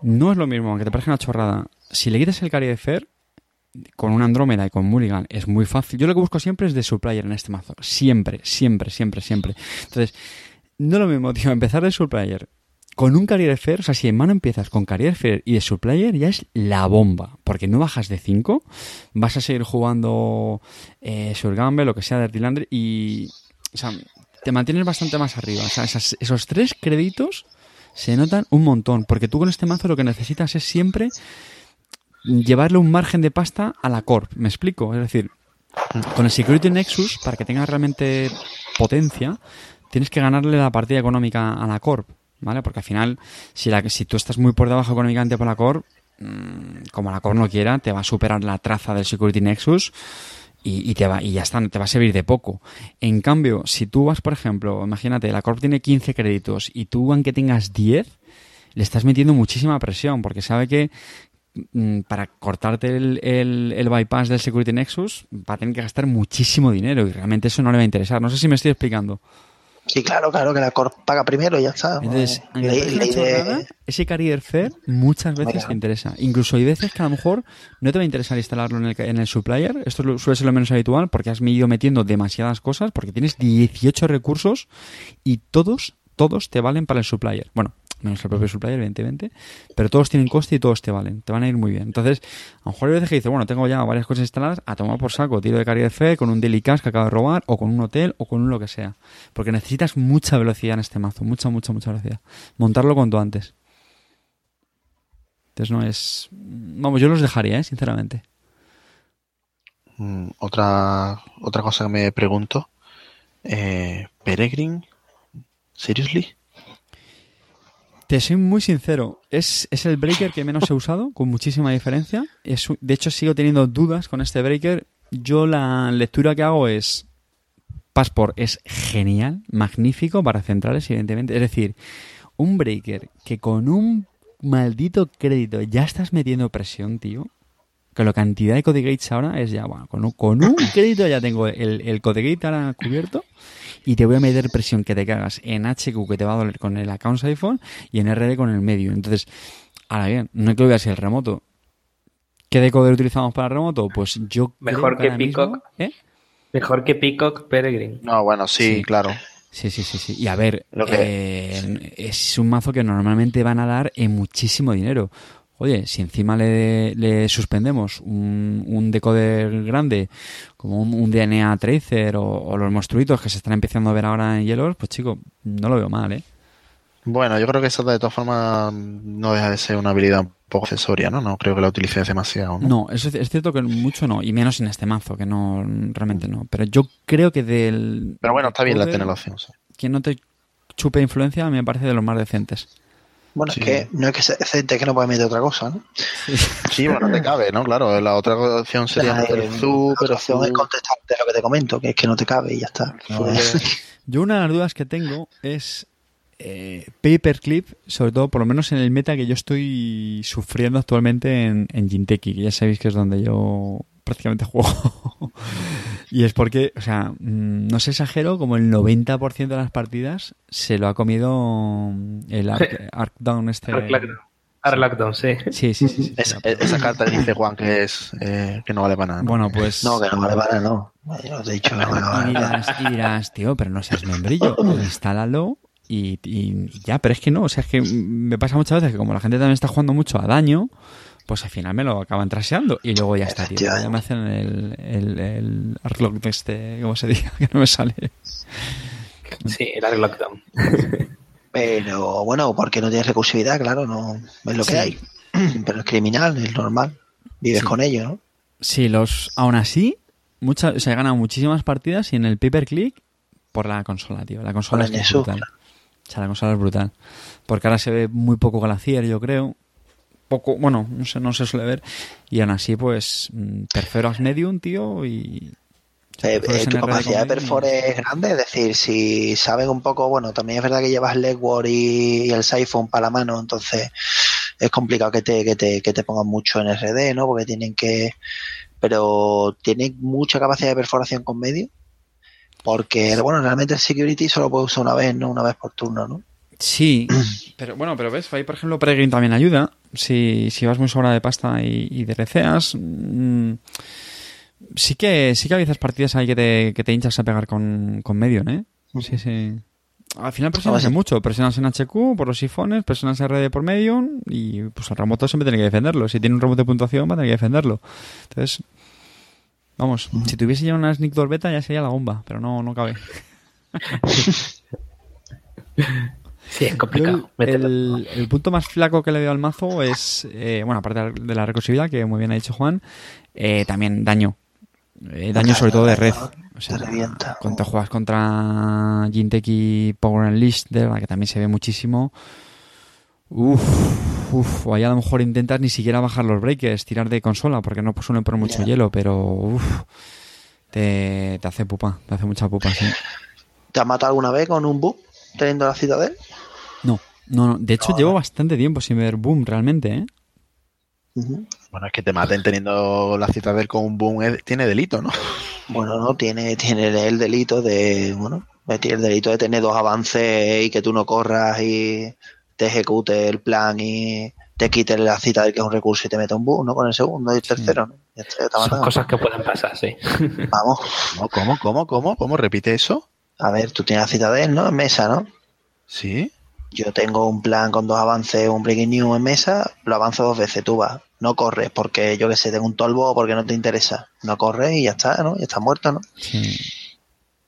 no es lo mismo, aunque te parezca una chorrada, si le quitas el de Fer, con un Andrómeda y con Mulligan es muy fácil. Yo lo que busco siempre es de supplier en este mazo. Siempre, siempre, siempre, siempre. Entonces, no lo mismo, tío, empezar de supplier con un Carrier Fair, o sea, si en mano empiezas con Carrier Fair y de supplier, ya es la bomba. Porque no bajas de 5, vas a seguir jugando eh, Surgamble, lo que sea de Artilander, y. O sea, te mantienes bastante más arriba. O sea, esos tres créditos se notan un montón. Porque tú con este mazo lo que necesitas es siempre llevarle un margen de pasta a la Corp. ¿Me explico? Es decir, con el Security Nexus, para que tenga realmente potencia, tienes que ganarle la partida económica a la Corp. ¿Vale? Porque al final, si, la, si tú estás muy por debajo económicamente por la Corp, mm, como la Corp no quiera, te va a superar la traza del Security Nexus y, te va, y ya está, te va a servir de poco. En cambio, si tú vas, por ejemplo, imagínate, la Corp tiene 15 créditos y tú, aunque tengas 10, le estás metiendo muchísima presión porque sabe que Mm, para cortarte el, el, bypass del Security Nexus va a tener que gastar muchísimo dinero y realmente eso no le va a interesar. No sé si me estoy explicando. Sí, claro, claro, que la Corp paga primero y ya está. Entonces, ese Carrier Fair muchas veces te interesa. Incluso hay veces que a lo mejor no te va a interesar instalarlo en el, en el supplier. Esto suele ser lo menos habitual porque has ido metiendo demasiadas cosas, porque tienes 18 recursos y todos, todos te valen para el supplier. Bueno, menos el propio supplier, evidentemente, pero todos tienen coste y todos te valen, te van a ir muy bien. Entonces, a lo mejor hay veces que dices, bueno, tengo ya varias cosas instaladas, a tomar por saco, tiro de de fe con un daily cash que acabo de robar, o con un hotel, o con un lo que sea. Porque necesitas mucha velocidad en este mazo, mucha, mucha, mucha velocidad. Montarlo cuanto antes. Entonces no es... Vamos, yo los dejaría, ¿eh? sinceramente. Mm, otra, otra cosa que me pregunto. Eh, Peregrine, ¿seriously? Te soy muy sincero, es, es el breaker que menos he usado, con muchísima diferencia. Es, de hecho, sigo teniendo dudas con este breaker. Yo la lectura que hago es, Passport es genial, magnífico para centrales, evidentemente. Es decir, un breaker que con un maldito crédito ya estás metiendo presión, tío. Que la cantidad de codegates ahora es ya, bueno, con un, con un crédito ya tengo el, el codegate ahora cubierto y te voy a meter presión que te cagas en HQ que te va a doler con el account iPhone y en RD con el medio. Entonces, ahora bien, no hay que olvidarse el remoto. ¿Qué decoder utilizamos para el remoto? Pues yo Mejor que, Peacock. ¿eh? Mejor que Peacock Peregrine. No, bueno, sí, claro. Sí, sí, sí, sí. Y a ver, eh, es un mazo que normalmente van a dar en muchísimo dinero. Oye, si encima le, le suspendemos un, un decoder grande, como un, un DNA Tracer o, o los monstruitos que se están empezando a ver ahora en hielos, pues chico, no lo veo mal, ¿eh? Bueno, yo creo que esa de todas formas no deja de ser una habilidad un poco accesoria, ¿no? No creo que la utilices demasiado, ¿no? No, eso es, es cierto que mucho no, y menos en este mazo, que no, realmente no. Pero yo creo que del... Pero bueno, está bien la tener la opción, sí. Que no te chupe influencia me parece de los más decentes. Bueno, Sí. es que no es que sea decente, es que no puedes meter otra cosa, ¿no? Sí, bueno, te cabe, ¿no? Claro, la otra opción sería La, meter eh, Zu, la pero otra opción es contestarte lo que te comento, que es que no te cabe y ya está. Pues, Yo una de las dudas que tengo es eh, Paperclip, sobre todo por lo menos en el meta que yo estoy sufriendo actualmente en, en Jinteki, que ya sabéis que es donde yo prácticamente juego. y es porque, o sea, mm, no se exagero, como el 90% de las partidas se lo ha comido el Arc, Arcdown este. Arlockdown, sí. Sí, sí, sí. sí, Es- sí. esa carta dice Juan que es eh, que no vale para nada. ¿no? Bueno, pues... no, que no vale para no. Yo he dicho que no vale para nada. dirás, y dirás, tío, pero no seas membrillo, instálalo y, y- y ya, pero es que no, o sea, es que me pasa muchas veces que como la gente también está jugando mucho a daño, pues al final me lo acaban traseando y luego ya está, tío. Ya me hacen el, el, el Artlock de este, ¿cómo se diga? Que no me sale. Sí, el Arlockdown. Pero bueno, porque no tienes recursividad, claro, no es lo que hay. Pero es criminal, es normal. Vives Sí. con ello, ¿no? Sí, los, aún así, muchas, o he ganado muchísimas partidas y en el paperclick por la consola, tío. La consola es, brutal. O sea, la consola es brutal. Porque ahora se ve muy poco Glacier, yo creo. Poco, bueno, no sé, no se suele ver. Y aún así, pues, mm, perforas medium, tío, y... Eh, eh, tu capacidad de perfore es grande, es decir, si saben un poco, bueno, también es verdad que llevas Legward y, y el Siphon para la mano, entonces es complicado que te, que te, que te pongan mucho en RD, ¿no? Porque tienen que, pero tienen mucha capacidad de perforación con medio, porque, bueno, realmente el security solo puede usar una vez, ¿no? Una vez por turno, ¿no? Sí, pero bueno, pero ves, ahí por ejemplo Peregrine también ayuda. Si, si vas muy sobra de pasta y, y dereceas, mm, sí que sí que a veces partidas hay que te, que te hinchas a pegar con, con Medion, ¿eh? Sí, sí. Al final presionas sí. en mucho, presionas en HQ por los sifones, presionas en RD por Medion y pues el remoto siempre tiene que defenderlo. Si tiene un remoto de puntuación va a tener que defenderlo. Entonces, vamos, si tuviese ya una Sneak Door Beta ya sería la bomba, pero no, no cabe. Sí, es complicado. el, Mételo. el- el punto más flaco que le veo al mazo es, eh, bueno, aparte de la recursividad, que muy bien ha dicho Juan, eh, también daño. Eh, daño sobre todo de red. O sea, cuando juegas contra Jinteki Power Unleashed, de verdad que también se ve muchísimo. Uf, uf, o ahí a lo mejor intentas ni siquiera bajar los breakers, tirar de consola, porque no suelen poner mucho hielo, pero uf, te, te hace pupa, te hace mucha pupa, sí. ¿Te has matado alguna vez con un bug teniendo la citadel? No, no, no. De hecho, llevo bastante tiempo sin ver boom realmente, ¿eh? Bueno, es que te maten teniendo la citadel con un boom tiene delito, ¿no? Bueno, no, tiene, tiene el delito de, bueno, tiene el delito de tener dos avances y que tú no corras y te ejecute el plan y te quite la cita del que es un recurso y te meta un bug, ¿no? Con el segundo y el tercero, Son cosas que pueden pasar, sí. Vamos, ¿Cómo, cómo, cómo, cómo? ¿Cómo? ¿Repite eso? A ver, tú tienes la citadel, ¿no? En mesa, ¿no? Sí. Yo tengo un plan con dos avances, un breaking new en mesa, lo avanzo dos veces, tú vas. No corres porque yo que sé, tengo un tolvo o porque no te interesa. No corres y ya está, ¿no? Ya está muerto, ¿no? Sí,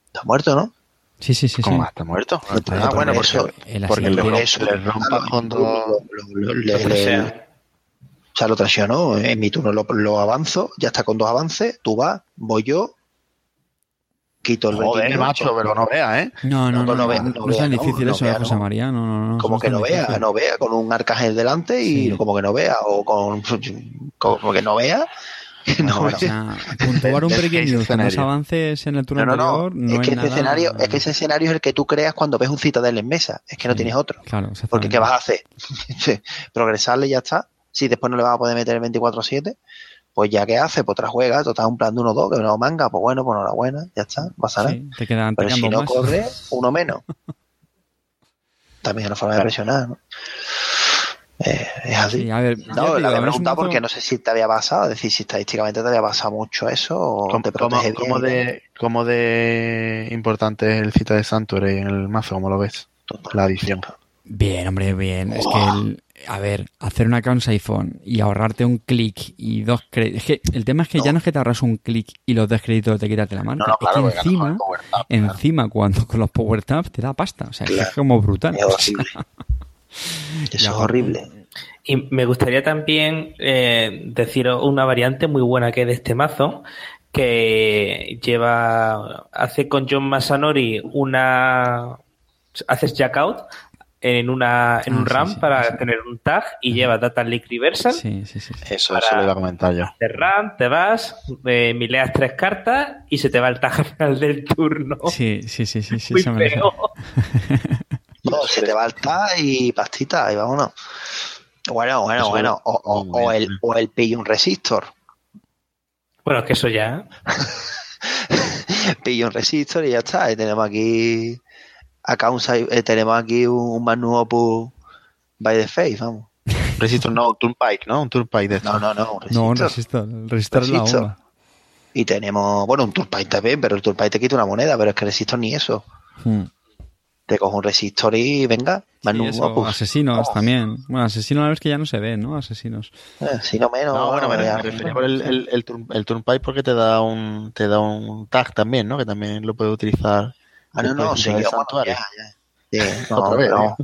Está muerto, ¿no? sí, sí. sí, ¿Cómo? sí. ¿Está muerto? Pero Ah, por bueno, eso- porque, el porque le, rompa- eso- le rompa con dos... O sea, lo traicionó. En mi turno lo, lo avanzo, ya está con dos avances, tú vas, voy yo, quito el Joder, breaking macho, news. pero no vea, ¿eh? No, no, No, no, no no, difícil eso, de José. María, no, no, no. Como que no vea, difícil. no vea, con un arcángel delante y Sí. como que no vea, o con como que no vea, no O vea. sea, puntuar un Es que breaking ese news con escenario. avances en el turno No, no, anterior no es que es ese nada- escenario, es que ese escenario es el que tú creas cuando ves un citadel en mesa, es que no Sí. tienes otro. Claro, Porque. ¿qué vas a hacer? Progresarle y ya está. Si después no le vas a poder meter el 24-7, pues ya que hace, pues otra juega, total un plan de 1-2, que no manga, pues bueno, pues enhorabuena, ya está, no pasa nada. Sí, te quedan, Pero si no más. corre, uno menos. También es una forma de presionar, ¿no? Eh, es así. Sí, a ver, No, digo, la había preguntado porque no sé si te había pasado, es decir, si estadísticamente te había pasado mucho eso o ¿Cómo, te cómo- protege bien. cómo de, cómo de importante es el cita de Sanctuary en el mazo? ¿Cómo lo ves? La adición. Bien, hombre, bien. Es que el, a ver, hacer una account iPhone y ahorrarte un clic y dos créditos. Es que el tema es que ya no es que te ahorras un clic y los dos créditos te quítate la marca. No, no, claro, es que encima, claro. encima cuando con los Power Tabs te da pasta. O sea, Claro. es como brutal. Es horrible. Eso es horrible. Y me gustaría también eh, deciros una variante muy buena que es de este mazo, que lleva, hace con John Masanori una, haces jackout en una en Ah, un sí, RAM sí, para sí. tener un tag y lleva Data Leak Reversal. Sí, sí, sí. Eso, eso lo iba a comentar yo. De RAM, te vas, eh, mileas tres cartas y se te va el tag al final del turno. Sí, sí, sí, sí, sí, muy me feo. No, se te va el tag y pastita y vámonos. Bueno, bueno, Eso bueno. O, o- el, o el pillo un resistor. Bueno, es que eso ya. pillo un resistor y ya está. Y tenemos aquí accounts, eh, tenemos aquí un, un Magnum Opus by the face, vamos. Resistor, no, un Turnpike, ¿no? Un Turnpike de esto. No, no, no, un No, un resistor. resistor. El resistor es la. Y tenemos, bueno, un Turpike también, pero el Turpike te quita una moneda, pero es que el resistor ni eso. Mm. Te coge un resistor y venga, Sí, Magnum eso, Opus. asesinos Vamos. también. Bueno, asesinos la vez que ya no se ve, ¿no? Asesinos. Eh, si no menos. No, bueno, me, ya- me refería por el, el, el, turn- el Turnpike porque te da un te da un tag también, ¿no? Que también lo puedes utilizar. Ah, no, no, del bueno, ya, ya. Sí, no, Otra vez, no.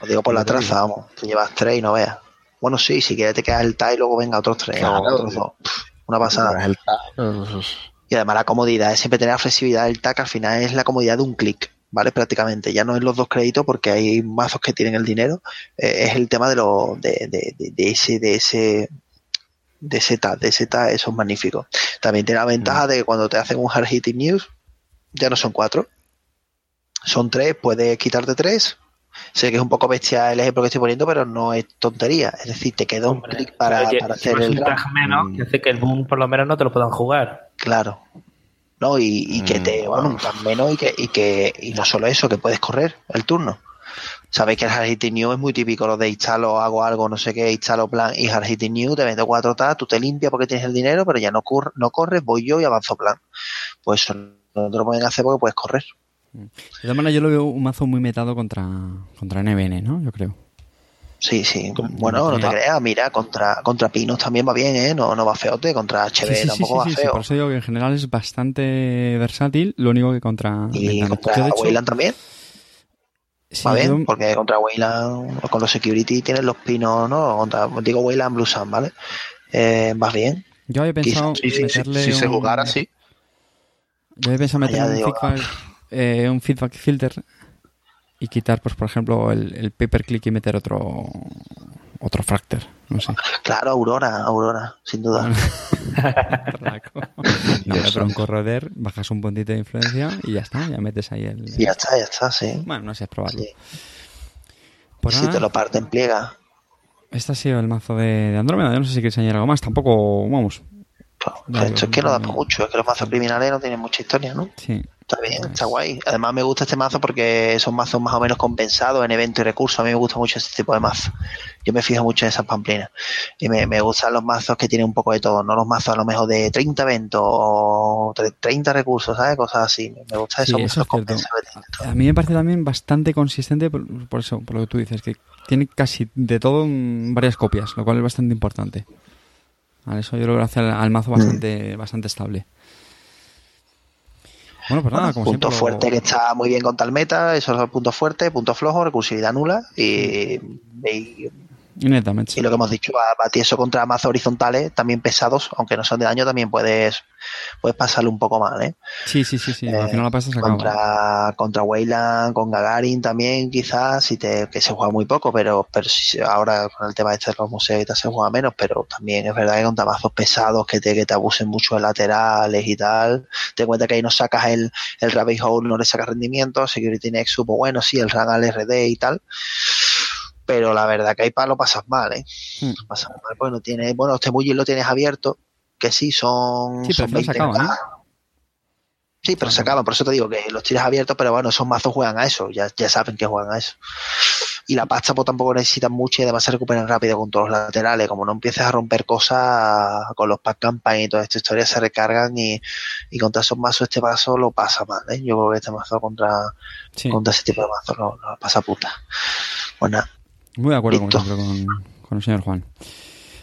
Lo digo por la traza, vamos. Te llevas tres y no veas. Bueno, sí, si quieres te quedas el TAI y luego venga otros tres Claro. o otros dos. Pff, Una pasada. El Y además la comodidad es siempre tener la flexibilidad del TAC, al final es la comodidad de un clic, ¿vale? Prácticamente, ya no es los dos créditos porque hay mazos que tienen el dinero, eh, es el tema de lo de, de, de, de ese de ese de ese tag, de ese tag, eso es magnífico. También tiene la ventaja de que cuando te hacen un hard hitting news, ya no son cuatro, son tres, puedes quitarte tres. Sé que es un poco bestia el ejemplo que estoy poniendo, pero no es tontería. Es decir, te queda un clic para, para hacer llevas el un tag menos que hace que el boom por lo menos no te lo puedan jugar. Claro. No, y, y que Mm, te, bueno, tan menos y que, y que, y no solo eso, que puedes correr el turno. Sabéis que el hard hitting new es muy típico, lo de instalo, hago algo, no sé qué, instalo plan y hard hitting new, te vendo cuatro tabs, tú te limpias porque tienes el dinero, pero ya no, cor- no corres, voy yo y avanzo plan. Pues eso no te lo pueden hacer porque puedes correr. De todas maneras, yo lo veo un mazo muy metado contra, contra NBN, ¿no? Yo creo. Sí, sí. Como- Bueno, no te creas, mira, contra, contra Pinos también va bien, ¿eh? No, no va feote, contra HB Sí, sí, sí, tampoco sí, va sí, sí, feo. Por eso digo que en general es bastante versátil, lo único que contra... y contra Yo, de hecho, Wayland también. sí, Va bien, yo- porque contra Wayland, con los security tienes los pinos, ¿no? Contra, digo Wayland Blue Sun, ¿vale? Eh, vas bien. yo había pensado Sí, sí, sí, meterle si se jugara así. Yo había pensado meterle un eh, un feedback filter y quitar, pues por ejemplo, el, el paperclick y meter otro otro fracter, no sé. Claro, Aurora, Aurora, sin duda. No, pero un corroder, bajas un puntito de influencia y ya está, ya metes ahí el... Y ya está, ya está, sí. Bueno, no sé, es probarlo. Sí. Pues si nada, te lo parten, pliega. este ha sido el mazo de, de Andrómeda. Yo no sé si quieres añadir algo más. Tampoco, vamos, esto yo- es que no da para mucho, es que los mazos criminales no tienen mucha historia, ¿no? sí. Está bien, está guay. Además me gusta este mazo porque son mazos más o menos compensados en eventos y recursos. A mí me gusta mucho este tipo de mazos. Yo me fijo mucho en esas pamplinas. Y me, me gustan los mazos que tienen un poco de todo, no los mazos a lo mejor de 30 eventos o tre- 30 recursos, ¿sabes? Cosas así. Me gusta Sí, esos eso mazos es tienen todo. A mí me parece también bastante consistente por, por eso, por lo que tú dices, que tiene casi de todo en varias copias, lo cual es bastante importante. Vale, eso yo creo que hace al, al mazo bastante, bastante estable. Bueno, pues nada, como punto siempre. lo- fuerte que está muy bien con tal meta, eso es el punto fuerte, punto flojo, recursividad nula Y netamente. y lo que hemos dicho, va, va tieso contra mazos horizontales, también pesados, aunque no sean de daño, también puedes, puedes pasarle un poco mal, ¿eh? Sí, sí, sí, sí. Eh, al final la contra, contra Weyland, con Gagarin también, quizás, si te, que se juega muy poco, pero, pero si- ahora con el tema este de los museos y tal se juega menos, pero también es verdad que contra mazos pesados que te, que te abusen mucho de laterales y tal, en cuenta que ahí no sacas el, el Rabbit Hole, no le sacas rendimiento, Security Nexus, pues bueno, sí, el Run al RD y tal, pero la verdad que ahí para lo pasas mal, ¿eh? Lo pasas mal porque no tienes, bueno, este Bully lo tienes abierto, que sí, son, Sí, pero son al final se acaban, ¿eh? Sí, pero se acaban, por eso te digo que los tiras abiertos, pero bueno, esos mazos juegan a eso, ya, ya saben que juegan a eso. Y la pasta pues tampoco necesitan mucho y además se recuperan rápido con todos los laterales. Como no empieces a romper cosas con los pack campaign y toda esta historia se recargan y, y contra esos mazos este paso lo pasa mal, ¿eh? Yo creo que este mazo contra, Sí. contra ese tipo de mazos lo, lo pasa puta. Pues nada, Muy de acuerdo, con, con el señor Juan.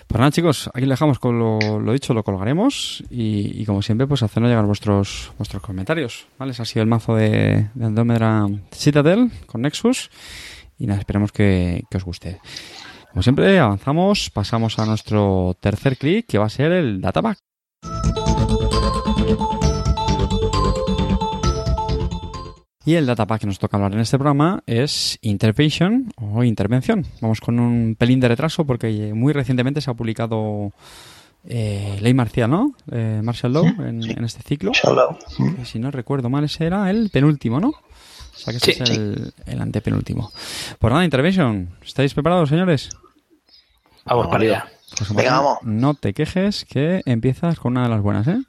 Pues nada, chicos, aquí le dejamos con lo, lo dicho, lo colgaremos y, y como siempre, pues hacernos llegar vuestros vuestros comentarios, ¿vale? Ese ha sido el mazo de, de Citadel con Nexus y nada, esperemos que, que os guste. Como siempre, avanzamos, pasamos a nuestro tercer clic, que va a ser el Datapack. Y el datapack que nos toca hablar en este programa es Intervention o Intervención. Vamos con un pelín de retraso porque muy recientemente se ha publicado eh, Ley Marcial, ¿no? Eh, Martial Law en, en este ciclo. Y si no recuerdo mal, ese era el penúltimo, ¿no? O sea que este Sí, es sí. el, el antepenúltimo. Pues nada, Intervention. ¿Estáis preparados, señores? Vamos para allá. Pues Venga, vamos. No te quejes que empiezas con una de las buenas, ¿eh?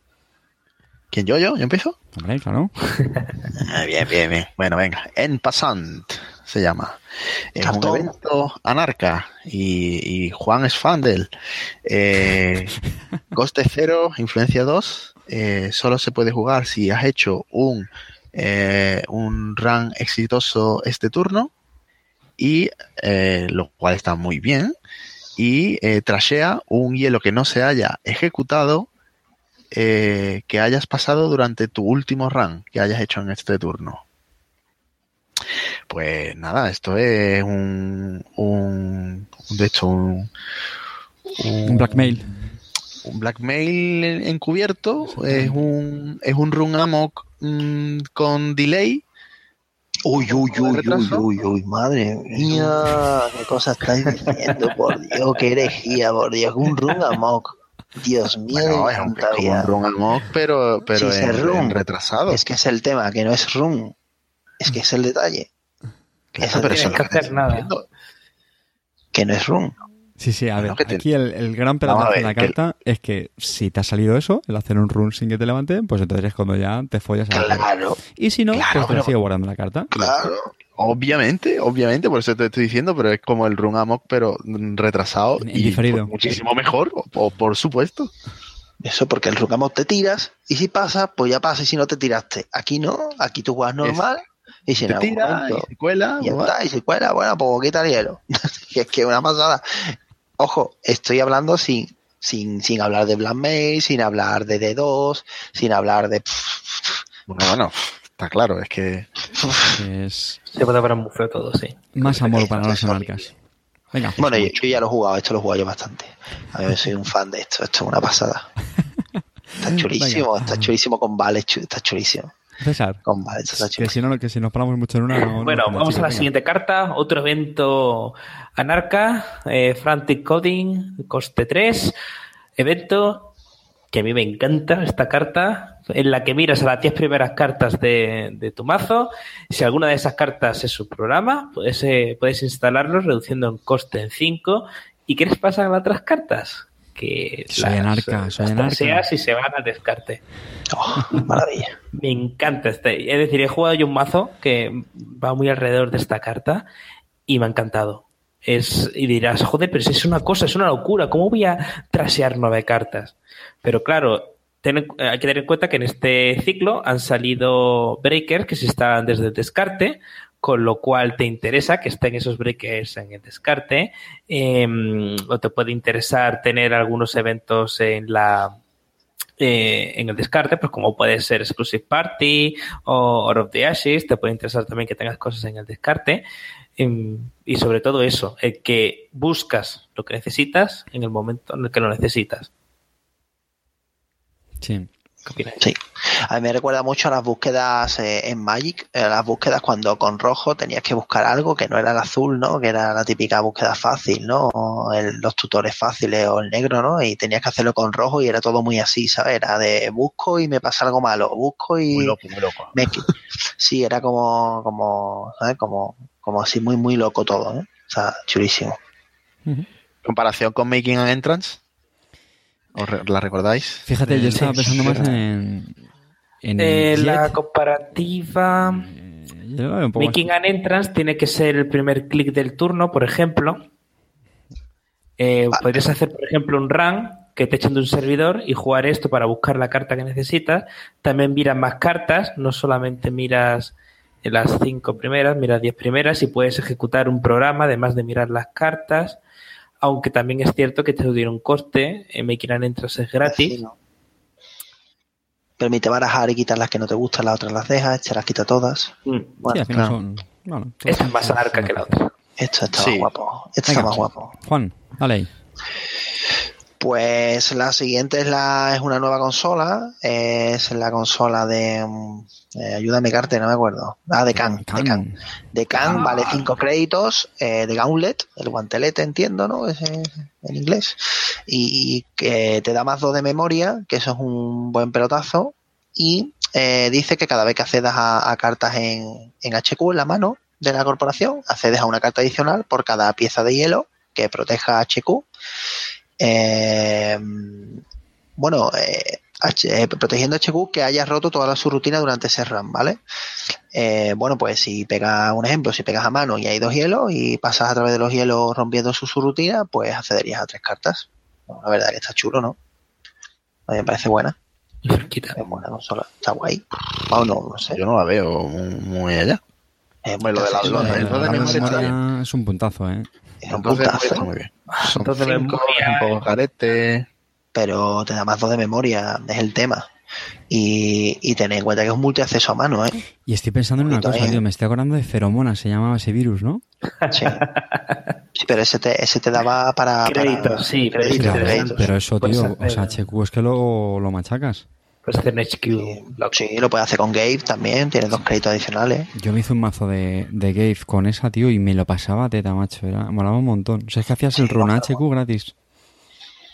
¿Quién yo? ¿Yo? ¿Yo empiezo? Hombre, claro. Bien, bien, bien. Bueno, venga. En Passant se llama. Es un Cartón. evento anarca y, y Juan es fan del. Eh, coste cero, influencia 2. eh, solo se puede jugar si has hecho un, eh, un run exitoso este turno. Y eh, lo cual está muy bien. Y eh, trashea un hielo que no se haya ejecutado eh, que hayas pasado durante tu último run que hayas hecho en este turno. Pues nada, esto es un, un de hecho un, Un blackmail. un blackmail en- encubierto, es un es un run amok mm, con delay. Uy, uy, uy, uy, uy, uy, madre mía, qué cosa estáis diciendo, por Dios, qué herejía, por Dios, un run amok. Dios mío, Bueno, es un, santa como vida. un run amok, pero, pero Sí, en, es run. en retrasado. Es que es el tema, que no es run, es que es el detalle, Que eso pero tienes que hacer nada. que no es run. Sí, sí, a ver, aquí el, el gran pedazo de la que- carta es que si te ha salido eso, el hacer un run sin que te levanten, pues entonces es cuando ya te follas a la carta. Claro, Y si no, Claro, pues te pero- sigue guardando la carta. claro. Obviamente, obviamente, por eso te estoy diciendo, pero es como el run amok, pero retrasado En- en y diferido. pues, muchísimo mejor, o, o por supuesto. Eso porque el run amok te tiras y si pasa, pues ya pasa y si no te tiraste. Aquí no, aquí tú juegas normal y si Te tira momento y se cuela. Y ya pues, está, y si cuela, bueno, pues quita el hielo. es que una pasada. Ojo, estoy hablando sin, sin, sin hablar de Blackmail, sin hablar de D2, sin hablar de... Bueno, bueno, está claro, es que Es Se puede haber un museo todo, sí. más amor para los es anarcas. Venga. Bueno, yo, yo ya lo he jugado, esto lo he jugado yo bastante. A mí soy un fan de esto, esto es una pasada. Está chulísimo, está chulísimo con Vale, está chulísimo. César, Con Vale, está que chulísimo. si no, que si nos paramos mucho en una... no- no Bueno, vamos a la venga. siguiente carta. Otro evento anarca, eh, Frantic Coding, coste 3. Evento que a mí me encanta esta carta, en la que miras a las 10 primeras cartas de, de tu mazo. Si alguna de esas cartas es su programa, puedes, eh, puedes instalarlos reduciendo el coste en 5. ¿Y qué les pasa a las otras cartas? Que Soy anarca, soy las anarca. traseas y se van al descarte. Oh, maravilla. Me encanta este. Es decir, he jugado yo un mazo que va muy alrededor de esta carta y me ha encantado. Es, y dirás, joder, pero si es una cosa, es una locura, ¿cómo voy a trasear nueve cartas? Pero claro, en- hay que tener en cuenta que en este ciclo han salido breakers que se están desde el descarte, con lo cual te interesa que estén esos breakers en el descarte, em, o te puede interesar tener algunos eventos en la, eh, en el descarte, pues como puede ser Exclusive Party o Or of the Ashes, te puede interesar también que tengas cosas en el descarte. Y sobre todo eso, el que buscas lo que necesitas en el momento en el que lo necesitas. Sí. Sí. A mí me recuerda mucho a las búsquedas eh, en Magic, eh, las búsquedas cuando con rojo tenías que buscar algo que no era el azul, ¿no? Que era la típica búsqueda fácil, ¿no? O el- los tutores fáciles o el negro, ¿no? Y tenías que hacerlo con rojo y era todo muy así, ¿sabes? Era de busco y me pasa algo malo, busco y muy loco, muy loco. me sí, era como, como, ¿sabes? Como, como así muy, muy loco todo, ¿no? O sea, chulísimo. Comparación con Making an Entrance. ¿Os re- ¿La recordáis? Fíjate, yo Eh, estaba pensando más en... En Eh, el la comparativa Eh, Making an Entrance tiene que ser el primer clic del turno, por ejemplo. Eh, podrías hacer, por ejemplo, un run que te echen de un servidor y jugar esto para buscar la carta que necesitas. También miras más cartas, no solamente miras las cinco primeras, miras diez primeras y puedes ejecutar un programa además de mirar las cartas. Aunque también es cierto que te tiene un coste, en Making an Entrance es gratis. Sí, ¿no? Permite barajar y quitar las que no te gustan, las otras las dejas, este las quita todas. Mm. Bueno, sí, al final claro. son. Bueno, todos Esta es más arca que la otra. Esto está Sí. más guapo. Esto Venga, está más guapo. Juan, dale ahí. Pues la siguiente es la es una nueva consola, es la consola de mm, eh, ayúdame Carte, no me acuerdo. Ah, de Can, de Can. De Can vale 5 créditos, eh, de Gauntlet, el guantelete entiendo, ¿no? Es eh, en inglés. Y, y que te da más 2 de memoria, que eso es un buen pelotazo. Y eh, dice que cada vez que accedas a, a cartas en, en HQ en la mano de la corporación, accedes a una carta adicional por cada pieza de hielo que proteja HQ. Eh, bueno, eh, H- eh, protegiendo HQ que hayas roto toda la su rutina durante ese run, ¿vale? Eh, bueno, pues si pegas un ejemplo, si pegas a mano y hay dos hielos y pasas a través de los hielos rompiendo su, su rutina, pues accederías a tres cartas. Bueno, la verdad que está chulo, ¿no? A mí me parece buena. Es buena consola. Está guay. O no, no sé. Yo no la veo muy, muy allá. Es Hombre, lo de la- memoria está memoria es un puntazo, ¿eh? Es un Entonces, está muy bien. Son Entonces, cinco, memoria- un poco carete. pero te da más dos de memoria, es el tema. Y, y ten en cuenta que es un multiacceso a mano, ¿eh? Y estoy pensando en una cosa, ¿eh? tío. Me estoy acordando de Feromona, se llamaba ese virus, ¿no? Sí. Sí, pero ese te, ese te daba para... para- Créditos, sí, créditos, Pero, eso, tío, o sea, HQ es que lo, lo machacas. Puedes hacer un HQ. Sí, loco. sí, lo puedes hacer con Gabe también, tienes dos créditos adicionales. Yo me hice un mazo de, de Gave con esa, tío, y me lo pasaba teta, macho. Era, molaba un montón. O sea, es que hacías el Sí, run mola. HQ gratis.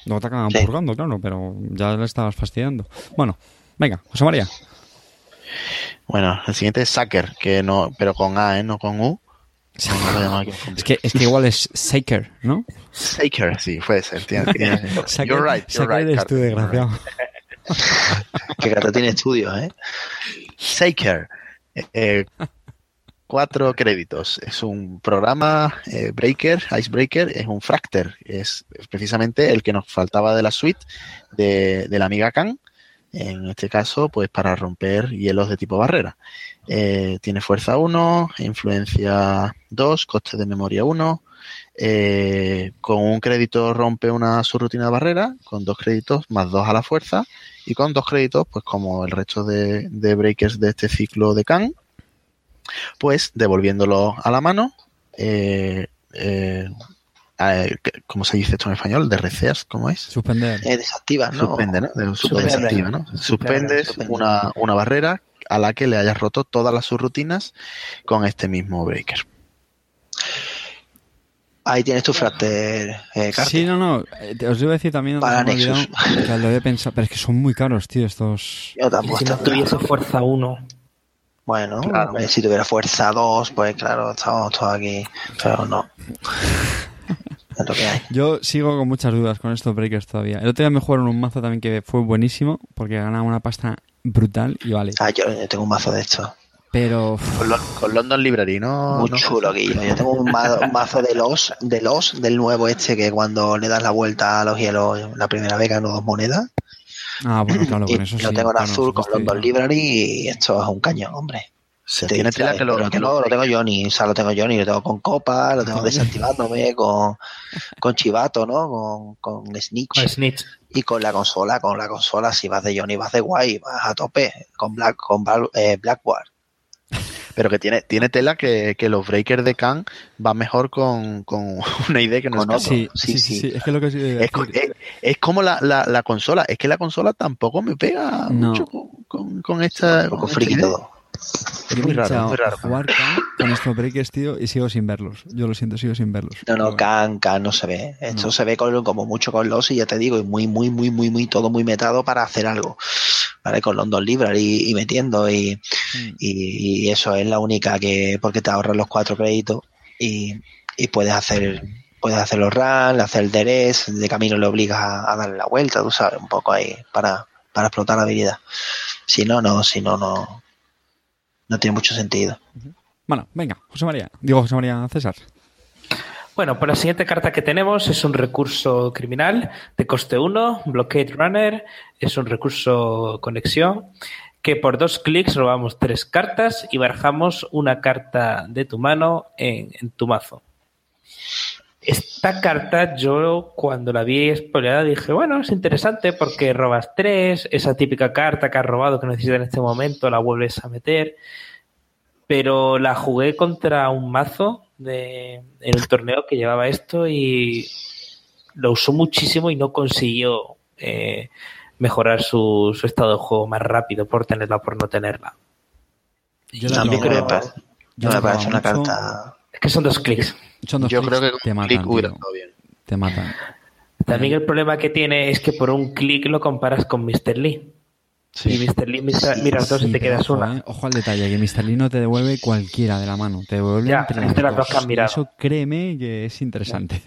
Luego te acaban Sí. purgando, claro, pero ya le estabas fastidiando. Bueno, venga, José María. Bueno, el siguiente es Sacker, que no, pero con A, ¿eh? No con U. Es que, es que igual es Saker, ¿no? Saker, sí, puede ser. Tiene, tiene- Saker- you're right, you're Saker right. eres tú, desgraciado. Que Carta tiene estudios, ¿eh? Saker. Eh, cuatro créditos. Es un programa eh, Breaker, Icebreaker, es un Fracter. Es precisamente el que nos faltaba de la suite de, de la amiga Khan. En este caso, pues para romper hielos de tipo barrera. Eh, tiene fuerza 1, influencia 2, coste de memoria 1. eh, con un crédito rompe una subrutina de barrera, con dos créditos más dos a la fuerza. Y con dos créditos, pues como el resto de, de breakers de este ciclo de Khan, pues devolviéndolo a la mano, eh, eh, eh, ¿cómo se dice esto en español? ¿De receas? ¿Cómo es? Suspender. Eh, desactivas, ¿no? Suspende, ¿no? De- Suspende. desactiva, ¿no? Suspendes Suspende. una, una barrera a la que le hayas roto todas las subrutinas con este mismo breaker. Ahí tienes tu fracter, eh. Sí, no, no. eh, te- Os iba a decir también Para Nexus. olvidado, que lo había pensado, pero es que son muy caros, tío, estos. Yo tampoco si no tuviese fuerza 1. Bueno, Claro. eh, si tuviera fuerza 2, pues claro, estamos todos aquí. Pero no. Es lo que hay. Yo sigo con muchas dudas con estos breakers todavía. El otro día me jugaron un mazo también que fue buenísimo, porque ganaba una pasta brutal y vale. Ah, yo, yo tengo un mazo de estos. Pero. Con, Lon- con London Library, ¿no? Muy ¿no? chulo, Guillo. Yo tengo un, ma- un mazo de los, de los, del nuevo este, que cuando le das la vuelta a los hielos la primera vez gano dos monedas. Ah, bueno, claro, y con eso sí. lo tengo en claro, azul con London Library y esto es un cañón, hombre. Se tiene tela que lo, pero que lo, lo- lo tengo Johnny, o sea, lo tengo Johnny, lo tengo con copa, lo tengo desactivándome, con, con chivato, ¿no? Con, con snitch. Con Snitch. Y con la consola, con la consola, si vas de Johnny, vas de guay, vas a tope, con Black, con eh, Blackboard. Pero que tiene, tiene tela que, que los breakers de Khan van mejor con, con una idea que no Con es otro. Sí, Sí, sí, sí, sí. sí, Es que lo Es, decir- es- es como la, la, la consola. Es que la consola tampoco me pega No. mucho con, con, con esta. Con friki todo. Es muy raro, muy jugar con, con estos breakers, tío, y sigo sin verlos. Yo lo siento, sigo sin verlos. No, no, Can, Can no se ve. Esto No. se ve con, como mucho con los y ya te digo, y muy, muy, muy, muy, muy, todo muy metado para hacer algo. ¿Vale? Con London Library y metiendo y, Mm. y, y eso es la única que, porque te ahorras los cuatro créditos y, y puedes hacer, puedes hacer los runs, hacer el DRS, de camino le obligas a, a darle la vuelta, tú sabes, un poco ahí para, para explotar la habilidad. Si no, no, si no, no, no tiene mucho sentido. Bueno, venga, José María. Digo, José María César. Bueno, pues la siguiente carta que tenemos es un recurso criminal de coste 1, Blockade Runner, es un recurso conexión que por dos clics robamos tres cartas y barajamos una carta de tu mano en, tu mazo. Esta carta yo cuando la vi spoileada dije, bueno, es interesante porque robas tres, esa típica carta que has robado que necesitas en este momento la vuelves a meter, pero la jugué contra un mazo de, en el torneo que llevaba esto y lo usó muchísimo y no consiguió eh, mejorar su, su estado de juego más rápido por tenerla o por no tenerla. Yo No, mí probaba- creo que no me parece una carta. Es que son dos clics. Son dos Yo clics, creo que te con matan, click hubiera tío. estado bien. Te matan. También el problema que tiene es que por un clic lo comparas con Mr. Lee. Y Mr. Lee mira, miras dos y Sí, te pero quedas ojo, una. eh, Ojo al detalle, que Mr. Lee no te devuelve cualquiera de la mano. Te devuelve Ya, entre, entre las las dos que has Y mirado. Eso créeme que es interesante.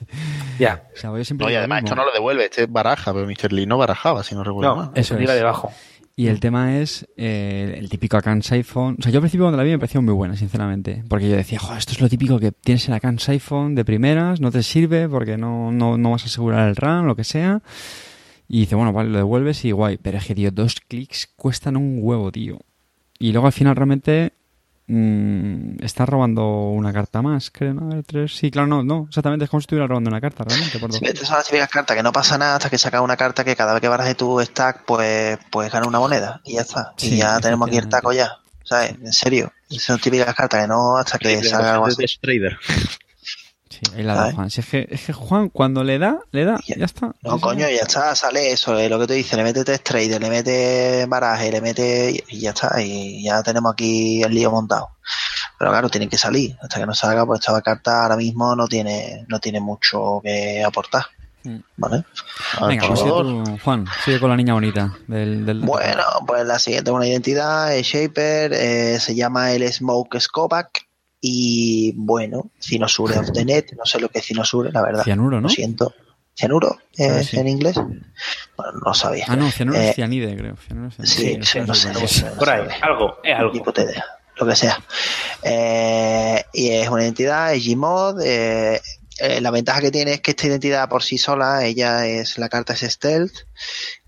Ya. O sea, siempre No, y además esto no lo devuelve, este baraja, pero Mr. Lee no barajaba, si no recuerdo No, mal. Eso eso iba es. debajo. Y el tema es eh, el típico Akan Siphon. O sea, yo al principio cuando la vi me pareció muy buena, sinceramente. Porque yo decía, joder, esto es lo típico que tienes el Akan Siphon de primeras, no te sirve porque no, no, no vas a asegurar el RAM, lo que sea. Y dice, bueno, vale, lo devuelves y guay. Pero es que, tío, dos clics cuestan un huevo, tío. Y luego al final realmente mm, estás robando una carta más, creo, ¿no? A ver, tres. Sí, claro, no, no. Exactamente, es como si estuvieras robando una carta, realmente. Por dos. Sí, son las típicas cartas que no pasa nada hasta que sacas una carta que cada vez que barajes tu stack, pues, pues gana una moneda y ya está. Sí, y ya tenemos aquí el taco ya. ¿Sabes? En serio. Son típicas cartas que no hasta que salga algo así. Trader. Sí, ahí la da ¿Sabes? Juan. Si es, que, es que Juan, cuando le da, le da, Ya. ya está. No, coño, ya está, sale eso, eh, lo que tú dices, le metes tres traders, le metes baraje, le metes y ya está, y ya tenemos aquí el lío montado. Pero claro, tienen que salir, hasta que no salga, pues esta carta ahora mismo no tiene, no tiene mucho que aportar. Mm. ¿Vale? Venga, pues tú, Juan, sigue con la niña bonita del... del Bueno, pues la siguiente es una identidad, es Shaper, eh, se llama el Smoke Scobac y bueno, Cinosure of the Net, no sé lo que es Cinosure, la verdad. Cianuro, ¿no? Lo siento. ¿Cianuro? ¿Es Ah, sí. en inglés? Bueno, no sabía. Ah, no, cianuro Eh, es cianide, creo. Cianuro es sí, cianide. sí, no sé, no sé. Por ahí, algo, es algo. idea, lo que sea. Eh, y es una identidad, es Gmod. Eh, eh, la ventaja que tiene es que esta identidad por sí sola, ella es, la carta es Stealth.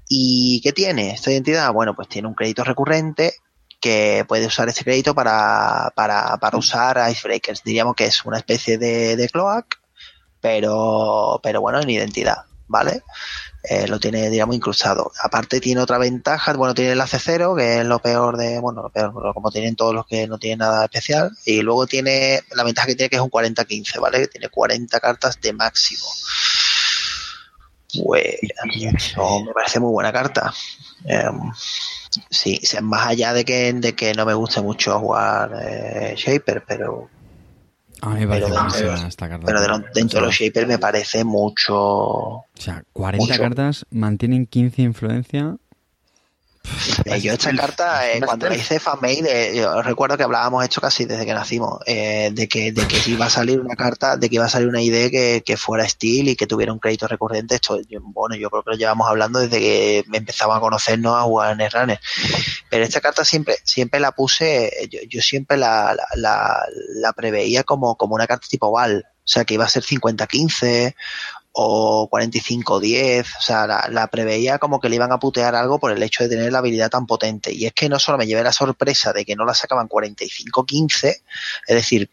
¿Y qué tiene esta identidad? Bueno, pues tiene un crédito recurrente que puede usar este crédito para, para, para usar Icebreakers. Diríamos que es una especie de, de cloak, pero, pero bueno, en identidad, ¿vale? Eh, lo tiene, digamos, incrustado. Aparte tiene otra ventaja, bueno, tiene el AC0, que es lo peor de, bueno, lo peor, pero como tienen todos los que no tienen nada especial, y luego tiene, la ventaja que tiene que es un 40-15, ¿vale? Que tiene 40 cartas de máximo. Pues, me parece muy buena carta. Eh, sí, más allá de que, de que no me guste mucho jugar eh, Shaper, pero A mí me parece Pero- buenísima esta carta. pero de dentro de los o sea, Shaper me parece mucho. o sea, 40 mucho. cartas mantienen 15 influencia. Eh, yo esta carta, eh, cuando la hice fanmail, eh, yo recuerdo que hablábamos esto casi desde que nacimos, eh, de que de que iba a salir una carta, de que iba a salir una idea que, que fuera Steel y que tuviera un crédito recurrente. Esto, yo- bueno, yo creo que lo llevamos hablando desde que empezamos a conocernos a jugar en Netrunner. Pero esta carta siempre, siempre la puse, yo, yo siempre la, la, la, la preveía como, como una carta tipo Val. O sea, que iba a ser 50-15 o 45-10, o sea, la, la preveía como que le iban a putear algo por el hecho de tener la habilidad tan potente. Y es que no solo me llevé la sorpresa de que no la sacaban 45-15, es decir,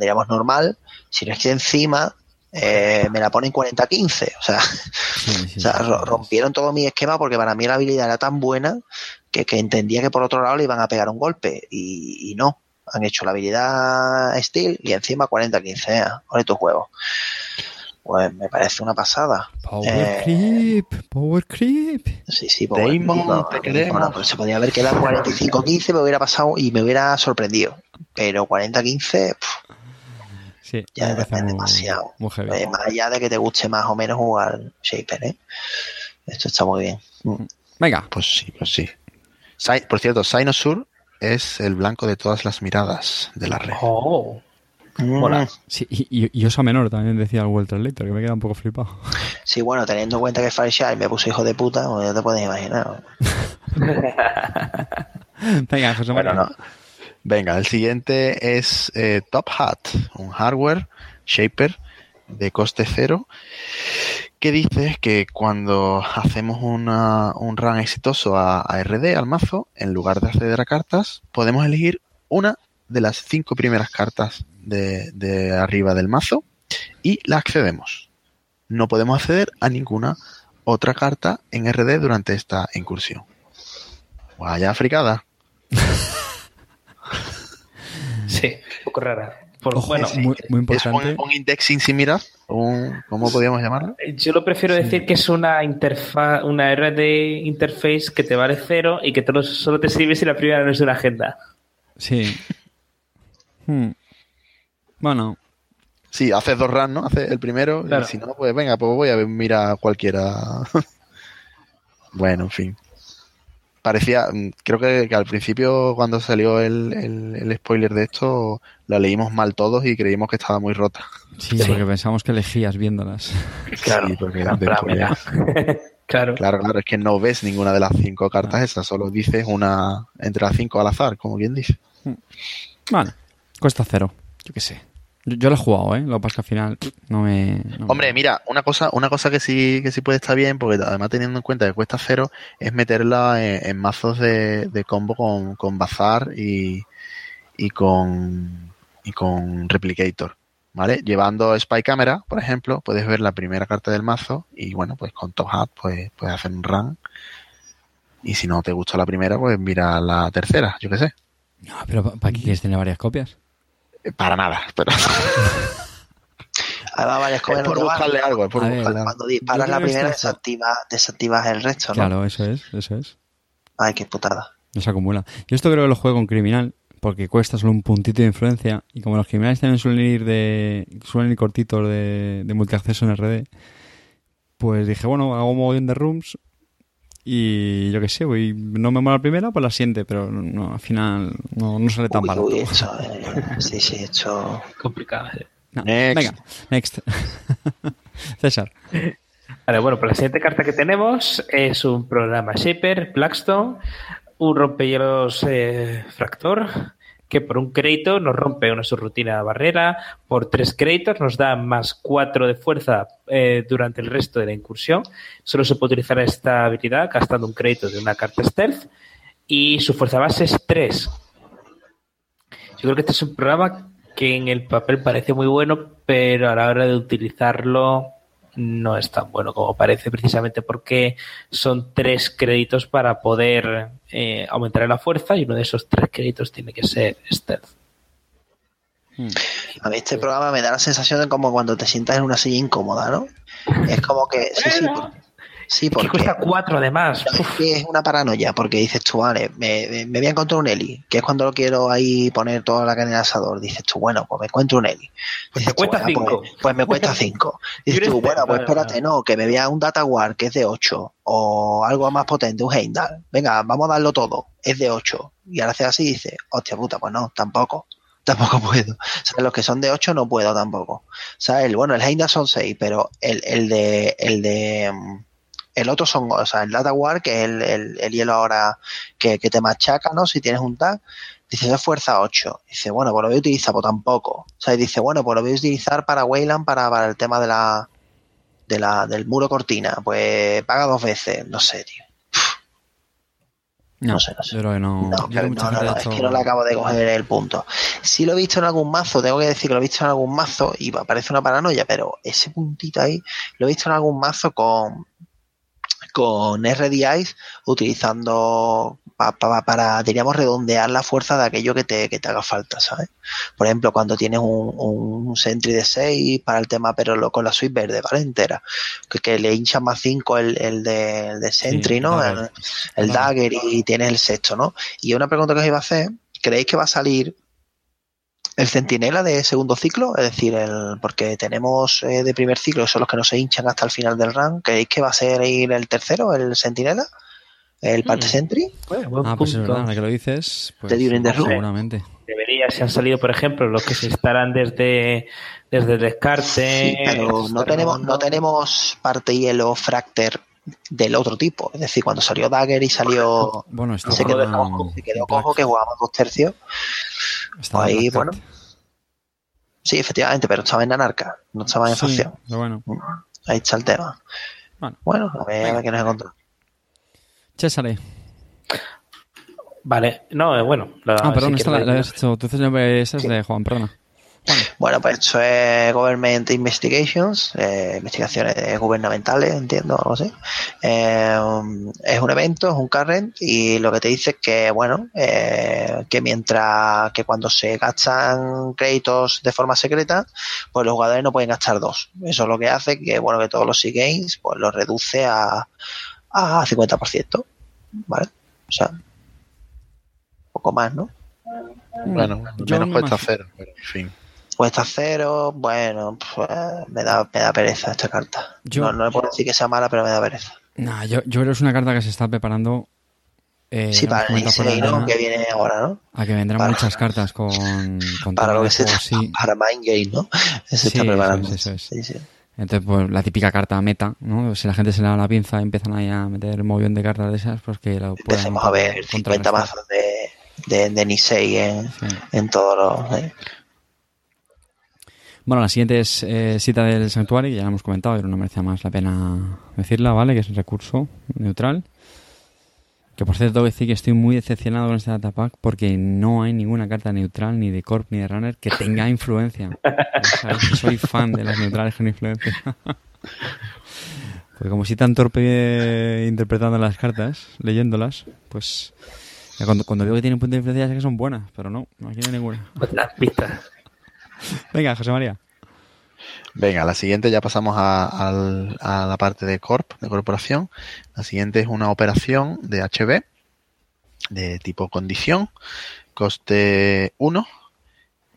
diríamos normal, sino es que encima eh, me la ponen 40-15, o sea, Sí, sí, o sea, sí, ro- sí. rompieron todo mi esquema porque para mí la habilidad era tan buena que, que entendía que por otro lado le iban a pegar un golpe y, y no. Han hecho la habilidad Steel y encima 40-15. ¿eh? Ahora tu juego. Pues me parece una pasada. Power eh, creep, power creep. Sí, sí, pues, Damon, bueno, te queremos. bueno, pues se podía haber quedado 45-15, me hubiera pasado y me hubiera sorprendido. Pero 40-15, pf, Sí, Ya es demasiado. muy eh, más allá de que te guste más o menos jugar Shaper, ¿eh? Esto está muy bien. Venga, Pues sí, pues sí. Por cierto, Sinosur es el blanco de todas las miradas de la red. Oh, Mm. Mola. sí, y, y- y Osa Menor también decía el World Translator, que me queda un poco flipado. Sí, bueno, teniendo en cuenta que Fireshine me puso hijo de puta, pues ya te puedes imaginar. Venga, José Bueno, María. no. Venga, el siguiente es eh, Top Hat, un hardware shaper de coste cero que dice que cuando hacemos una- un run exitoso a, a RD, al mazo, en lugar de acceder a cartas, podemos elegir una de las cinco primeras cartas de, de arriba del mazo y la accedemos. No podemos acceder a ninguna otra carta en RD durante esta incursión. Vaya fricada. Sí, un poco rara. Por- Ojo, bueno, muy, muy Es un, importante. un indexing sin mirar, un, ¿cómo podríamos llamarlo? yo lo prefiero decir que es una interfaz, una RD interface que te vale cero y que te lo- solo te sirve si la primera no es una agenda. Sí. Hmm. Bueno, Sí, haces dos runs, ¿no? Haces el primero Claro. y si no, pues venga, pues voy a ver, mira cualquiera. bueno, en fin. Parecía, mm, creo que, que al principio cuando salió el, el- el spoiler de esto, la leímos mal todos y creímos que estaba muy rota. sí, porque pensamos que elegías viéndolas. Claro, Sí, porque claro. Claro, claro, es que no ves ninguna de las cinco cartas esas, solo dices una entre las cinco al azar, como quien dice. Vale, cuesta cero. Yo qué sé. Yo, lo he jugado, ¿eh? Lo que pasa es que al final no me... no me- Hombre, mira, una cosa, una cosa que sí, que sí puede estar bien, porque además teniendo en cuenta que cuesta cero, es meterla en, en mazos de, de combo con, con Bazar y, y con y con Replicator. ¿Vale? Llevando Spy Camera, por ejemplo, puedes ver la primera carta del mazo y bueno, pues con Top Hat pues puedes hacer un run. Y si no te gusta la primera, pues mira la tercera, yo qué sé. No, pero ¿pa- ¿para qué quieres tener varias copias? Para nada, pero Además, varias es no por buscarle algo, es por ver, buscarle algo. Cuando disparas la primera, desactivas, desactivas el resto, ¿no? Claro, eso es, eso es. Ay, qué putada. No se acumula. Yo esto creo que lo juego con criminal porque cuesta solo un puntito de influencia y como los criminales también suelen ir de suelen ir cortitos de, de multiacceso en RD, pues dije, bueno, hago un mogollón de rooms y yo qué sé, voy, no me mola la primera, pues la siguiente, pero no, al final no, no sale tan Uy, barato. uy, eh, sí, sí, esto... Complicado. No, Next. Venga, next. César. Vale, bueno, pues la siguiente carta que tenemos es un programa Shaper, Blackstone, un rompehielos eh, Fractor, que por un crédito nos rompe una subrutina barrera, por tres créditos nos da más cuatro de fuerza eh, durante el resto de la incursión. Solo se puede utilizar esta habilidad gastando un crédito de una carta stealth y su fuerza base es 3. Yo creo que este es un programa que en el papel parece muy bueno, pero a la hora de utilizarlo no es tan bueno como parece, precisamente porque son tres créditos para poder eh, aumentar la fuerza y uno de esos tres créditos tiene que ser stealth. A mí este programa me da la sensación de como cuando te sientas en una silla incómoda, ¿no? Es como que... Sí, sí, Bueno. Sí Es que porque... cuesta cuatro además. Es una paranoia, porque dices tú, vale, me, me- voy a encontrar un Eli, que es cuando lo quiero ahí poner toda la carne en el asador. Dices tú, bueno, pues me encuentro un Eli. Pues te cuesta tú, bueno, cinco. Pues, pues me cuesta 5. Dices ¿Quieres tú, bueno, pues espérate, no, que me vea un Data War que es de 8, o algo más potente, un Heimdall. Venga, vamos a darlo todo, es de 8. Y ahora haces así y dices, hostia puta, pues no, tampoco. Tampoco puedo. O sea, los que son de 8 no puedo tampoco. O sea, el, bueno, el Heimdall son 6, pero el, el de, el de, mm, el otro son, o sea, el Data War, que es el, el, el hielo ahora que, que te machaca, ¿no? Si tienes un tag, dice es fuerza 8. Dice, bueno, pues lo voy a utilizar, pues tampoco. O sea, y dice, bueno, pues lo voy a utilizar para Wayland, para, para el tema de la, de la, del muro cortina. Pues paga dos veces, no sé, tío. No, No sé, no sé. yo creo que no. No, yo no, es que no le acabo de coger el punto. Sí lo he visto en algún mazo, tengo que decir que lo he visto en algún mazo y parece una paranoia, pero ese puntito ahí lo he visto en algún mazo con con RDIs utilizando pa- pa- para, diríamos, redondear la fuerza de aquello que te, que te haga falta, ¿sabes? Por ejemplo, cuando tienes un, un Sentry de 6 para el tema, pero lo- con la suite verde, ¿vale? Entera. Que, que le hincha más 5 el, el de, el de Sentry, Sí, ¿no? El. Dagger y tienes el sexto, ¿no? Y una pregunta que os iba a hacer, ¿creéis que va a salir el centinela de segundo ciclo? Es decir, el porque tenemos eh, de primer ciclo, que son los que no se hinchan hasta el final del run. ¿Creéis que va a ser ir el tercero, el centinela? ¿El parte Mm. sentry? Bueno, buen Ah, pues es verdad, que lo dices. Pues, De During the Room. Seguramente. Debería, si han salido, por ejemplo, los que se estarán desde, desde el descarte. Sí, pero no tenemos, no tenemos parte hielo fracter del otro tipo. Es decir, cuando salió Dagger y salió... Bueno, Se quedó cojo, se quedó cojo que jugábamos dos tercios. Estaba ahí, bueno. Sí, efectivamente, pero estaba en Anarca, no estaba en Sí, facción. pero bueno. ahí está el tema. Bueno. Bueno, a ver, a ver qué nos encontramos. César. Vale, no, eh, bueno. la- Ah, perdón, si esta la, la habías hecho. Tú esa es de Juan, perdona. Bueno, pues esto es Government Investigations, eh, investigaciones gubernamentales, entiendo, algo así. Eh, es un evento, es un current, y lo que te dice es que, bueno, eh, que mientras que cuando se gastan créditos de forma secreta, pues los jugadores no pueden gastar dos. Eso es lo que hace que, bueno, que todos los C-Games, pues los reduce a, a 50%, ¿vale? O sea, un poco más, ¿no? Bueno, Yo menos me cuesta cero, pero en fin. Cuesta cero, bueno, pues, me da, me da pereza esta carta. Yo- no, no le puedo decir que sea mala, pero me da pereza. Nah, yo, yo creo que es una carta que se está preparando. Eh, sí, para el comentado fuera de 16, ¿no? antena, Que viene ahora, ¿no? A que vendrán para- muchas cartas con, con Para lo que se juego, está, sí. para Mind Game, ¿no? Se Sí, está eso preparando. es, eso es. Sí, sí. Entonces, pues la típica carta meta, ¿no? Si la gente se le da la pinza y empiezan ahí a meter movión de cartas de esas, pues que lo Empecemos a ver 50 contrarrestar. mazos de, de, de Nisei en, en todos los. ¿eh? Bueno, la siguiente es eh, Cita del Santuario, que ya la hemos comentado, pero no merecía más la pena decirla, ¿vale? Que es un recurso neutral. Que por cierto, decir que estoy muy decepcionado con este datapack porque no hay ninguna carta neutral, ni de Corp, ni de Runner, que tenga influencia. Que soy fan de las neutrales con influencia. Porque como soy tan torpe eh, interpretando las cartas, leyéndolas, pues cuando, cuando digo que tienen punto de influencia sé que son buenas, pero no, aquí no hay ninguna. Pues las pistas. Venga, José María. Venga, la siguiente ya pasamos a, a la parte de corp, de corporación. La siguiente es una operación de HB de tipo condición, coste 1,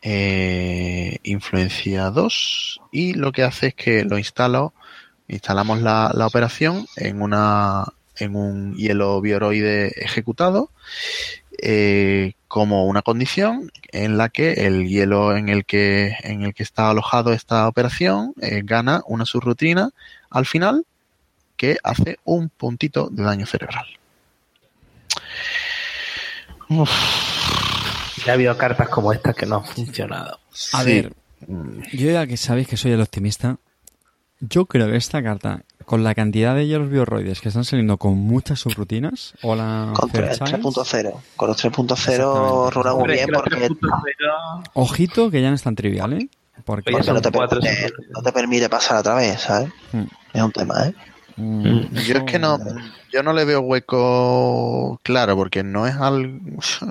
eh, influencia 2 y lo que hace es que lo instalo, instalamos la, la operación en una en un hielo bioroide ejecutado eh, como una condición en la que el hielo en el que en el que está alojado esta operación eh, gana una subrutina al final que hace un puntito de daño cerebral. Uf, Ya ha habido cartas como estas que no han funcionado. A sí. ver, yo ya que sabéis que soy el optimista, yo creo que esta carta, con la cantidad de hielos bioroides que están saliendo con muchas subrutinas, o la Con tres- Fairchild, 3.0. Con los 3.0 Exactamente. rula muy bien porque 3.0 ojito que ya no es tan trivial, ¿eh? Porque no te, permite, son- no te permite pasar otra vez, ¿sabes? Mm. Es un tema, ¿eh? mm, Yo es que no, yo no le veo hueco claro, porque no es algo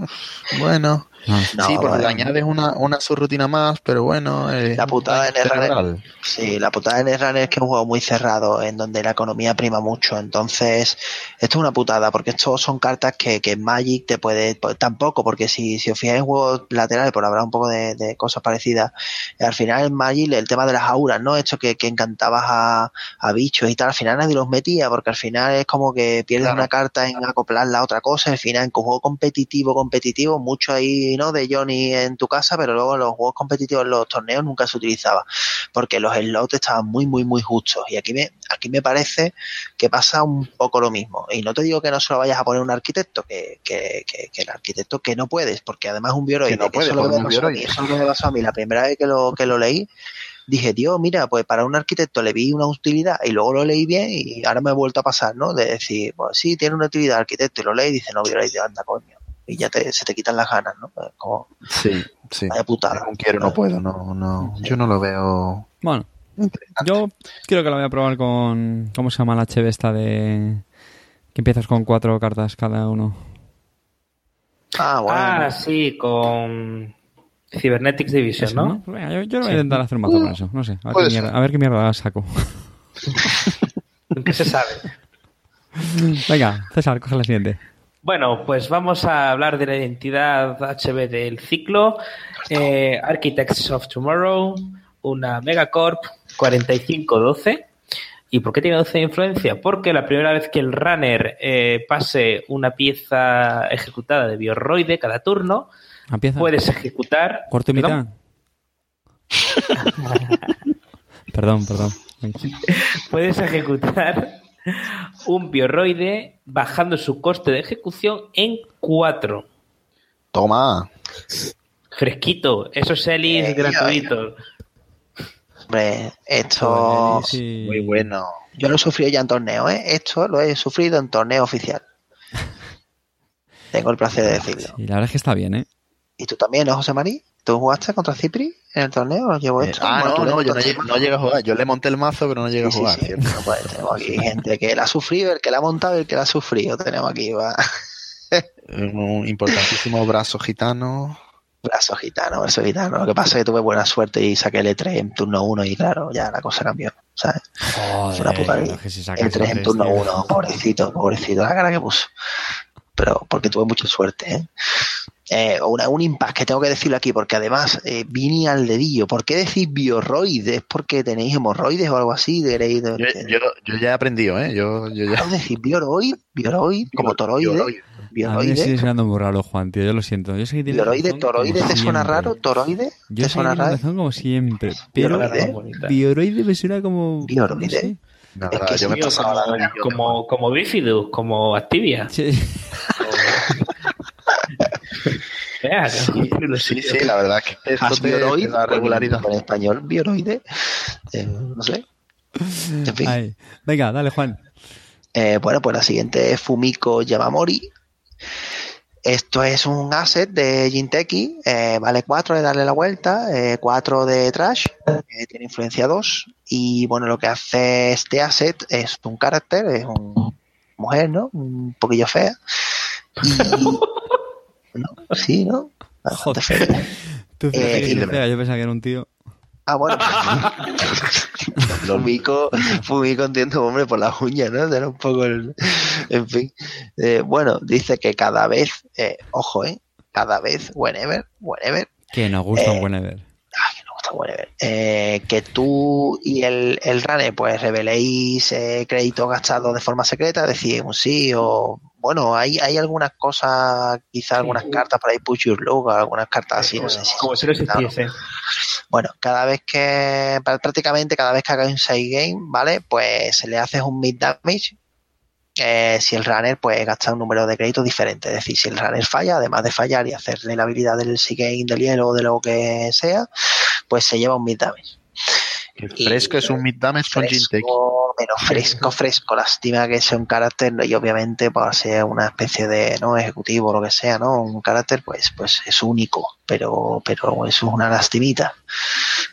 bueno. no. Sí, porque le añades una, una subrutina más, pero bueno. eh, La putada en cerebral. Sí, la putada en runner es que es un juego muy cerrado, en donde la economía prima mucho. Entonces, esto es una putada, porque estos son cartas que, que en Magic te puede. pues, tampoco, porque si, si os fijáis en juegos laterales, por hablar un poco de, de cosas parecidas, al final en Magic el tema de las auras, ¿no? Esto que, que encantabas a, a bichos y tal, al final nadie los metía, porque al final es como que pierdes Claro. una carta en acoplarla a otra cosa. Al final, en un juego competitivo, competitivo, mucho ahí, ¿no? De Johnny en tu casa, pero luego los juegos competitivos, en los torneos, nunca se utilizaba porque los slots estaban muy, muy, muy justos. Y aquí me, aquí me parece que pasa un poco lo mismo. Y no te digo que no se lo vayas a poner un arquitecto, que, que, que, que el arquitecto que no puedes, porque además un bioroide. Que no puede eso es lo que me pasó a mí la primera vez que lo, que lo leí. Dije, tío, mira, pues para un arquitecto le vi una utilidad y luego lo leí bien y ahora me he vuelto a pasar, ¿no? De decir, pues sí, tiene una utilidad arquitecto y lo leí y dice, no, bioroide, anda, coño. Y ya te, se te quitan las ganas, ¿no? Como, Sí, sí. vaya putada. Según quiero, no puedo, no, no, yo no lo veo. Bueno, yo creo que la voy a probar con. ¿Cómo se llama la HB esta de. que empiezas con cuatro cartas cada uno? Ah, bueno. Ah, sí, con Cybernetics Division, ¿no? Venga, yo, yo voy a intentar hacer un mazo con eso. No sé, a ver, qué mierda, a ver qué mierda saco. ¿Qué se sabe? Venga, César, coge la siguiente. Bueno, pues vamos a hablar de la identidad HB del ciclo. Eh, Architects of Tomorrow, una Megacorp 4512. ¿Y por qué tiene 12 de influencia? Porque la primera vez que el runner eh, pase una pieza ejecutada de bioroide cada turno, Empieza. puedes ejecutar. Corto y mitad. Perdón. Perdón. Puedes ejecutar un bioroide bajando su coste de ejecución en 4. Toma. Fresquito, esos selis Eh, gratuitos. Hombre, esto Sí. Muy bueno. yo lo he sufrido ya en torneo, ¿eh? Esto lo he sufrido en torneo oficial. Tengo el placer de decirlo. Sí, la verdad es que está bien, ¿eh? ¿Y tú también, no, José Marí? ¿Tú jugaste contra Cipri en el torneo? ¿Lo llevo Eh, esto? ah, no, no, yo no, llegué- no llegué a jugar. Yo le monté el mazo, pero no llegué a jugar. sí, sí. No, pues, tenemos aquí gente que la ha sufrido, el que la ha montado y el que la ha sufrido. Tenemos aquí va. Un importantísimo brazo gitano. brazo gitano, brazo gitano. Lo que pasa es que tuve buena suerte y saqué el E3 en turno 1 y claro, ya la cosa cambió. ¿sabes? Joder, Una puta que si sacas El 3 en turno tío. 1, pobrecito, pobrecito, la cara que puso. Pero porque tuve mucha suerte, ¿eh? Eh, una- un impasse que tengo que decirlo aquí, porque además eh, vine al dedillo. ¿Por qué decís bioroides? ¿Es porque tenéis hemorroides o algo así? Queréis- Yo, yo, yo ya he aprendido, ¿eh? Yo, yo ya. ¿Cómo decís bioroid? Bioroid, como toroide. A mí me Bioroide. sigue sonando muy raro, Juan, tío. Yo lo siento. Yo sé que tiene Bioroide, toroide, ¿te suena raro? ¿Toroide? Yo ¿Te suena raro? razón como siempre. Pero Bioroide. Muy bonita. bioroide me suena como. Bioroide. no sé. La Es que yo me como, como, como como Activia. Sí. Sí, sí, sí, la verdad es que esto te, da regularidad. En español, bioroide. eh, no sé. En fin. Venga, dale, Juan. Eh, bueno, pues la siguiente es Fumiko Yamamori. Esto es un asset de Jinteki, eh, vale 4 de darle la vuelta, 4 de trash, eh, tiene influencia 2 y bueno, lo que hace este asset es un carácter, es un mujer, ¿no? Un poquillo fea. Y, ¿no? Sí, ¿no? Bastante Joder. Tú Eh, y- yo pensaba que era un tío. Ah, bueno. Fumico, Fumico entiendo, hombre, por las uñas, ¿no? Era un poco el... En fin. Eh, bueno, dice que cada vez, eh, ojo, ¿eh? Cada vez, whenever, whenever, Que nos gusta un Eh, buen Ever. ah, que no gusta whenever, eh, que tú y el, el runner, pues, reveléis eh, créditos gastados de forma secreta, decir un sí o... Bueno, hay, hay algunas cosas, quizá algunas cartas por ahí, push your o algunas cartas así, no sé si Como si no existiese. bueno, cada vez que, prácticamente cada vez que hagáis un side game, ¿vale? Pues se le hace un mid damage. eh, si el runner pues gasta un número de créditos diferente, es decir, si el runner falla, además de fallar y hacerle la habilidad del side game del hielo o de lo que sea, pues se lleva un mid damage. El Y- fresco es un mid damage con pero fresco, fresco. Lástima que sea un carácter y obviamente para ser una especie de no ejecutivo o lo que sea, ¿no? Un carácter pues pues es único, pero pero eso es una lastimita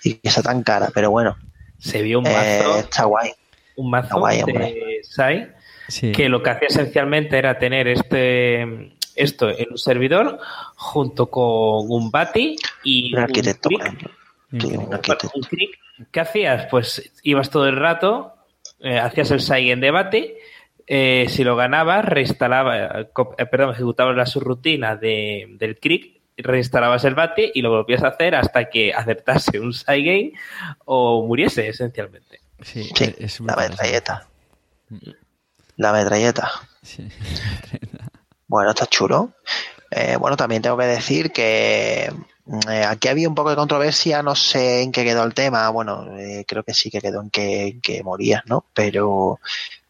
y que sea tan cara, pero bueno, Se vio un eh, mazo, está guay. un mazo guay, de hombre. Sai Sí. que lo que hacía esencialmente era tener este esto en un servidor junto con un Bati y Un arquitecto, un qué un bueno. arquitecto. Un Crick. ¿Qué hacías? Pues ibas todo el rato, eh, hacías el SAI en debate, eh, si lo ganabas, reinstalabas, eh, perdón, ejecutabas la subrutina de, del Crick, reinstalabas el bate y lo volvías a hacer hasta que aceptase un side game o muriese, esencialmente. Sí, Sí, es- es la metralleta. La metralleta. Sí. Bueno, está chulo. Eh, bueno, también tengo que decir que mm, eh, aquí había un poco de controversia, no sé en qué quedó el tema. Bueno, eh, creo que sí que quedó en que, en que morías, ¿no? Pero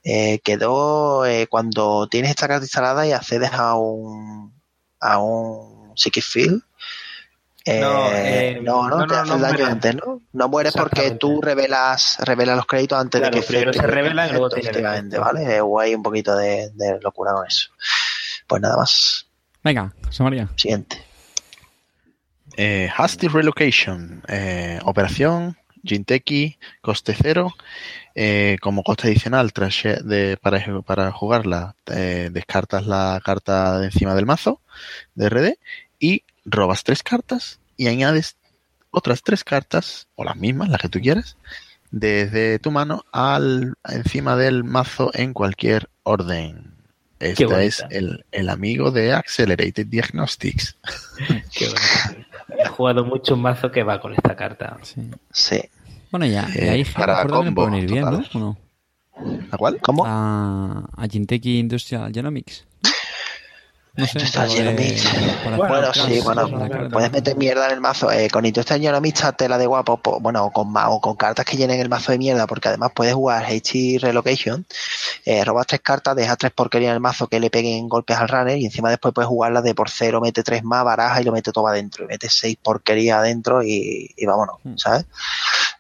eh, quedó eh, cuando tienes esta carta instalada y accedes a un a un Psychic Field. eh, No, eh, no, no, no, te no, hace no daño antes, ¿no? No mueres porque tú revelas, revelas los créditos antes Claro, de que primero se revelan y luego efecto. ¿vale? O hay un poquito de, de locura con eso. Pues nada más. Venga, José María. Siguiente. Eh, Hasty Relocation, eh, operación, Jinteki, coste cero. Eh, como coste adicional, tras de, para, jugarla, eh, descartas la carta de encima del mazo de RD y robas tres cartas y añades otras tres cartas, o las mismas, las que tú quieras, desde tu mano al encima del mazo en cualquier orden. Este es el, el amigo de Accelerated Diagnostics. Qué. He jugado mucho un mazo que va con esta carta. Sí. Sí. Bueno, ya, Eh, ahí para combo, pueden ir bien, ¿no? total. ¿O no? ¿A cuál? ¿Cómo? A, a Jinteki Industrial Genomics. No sé. Industrial algo de- Genomics. para Bueno, sí, bueno, puedes meter mierda en el mazo. Eh, con Industrial Genomics tela de guapo, po- bueno, o con, o con cartas que llenen el mazo de mierda, porque además puedes jugar HT Relocation, eh, robas tres cartas, dejas tres porquerías en el mazo que le peguen golpes al runner y encima después puedes jugarlas de por cero, mete tres más, baraja y lo mete todo adentro. Y metes seis porquerías adentro y, y vámonos, Mm.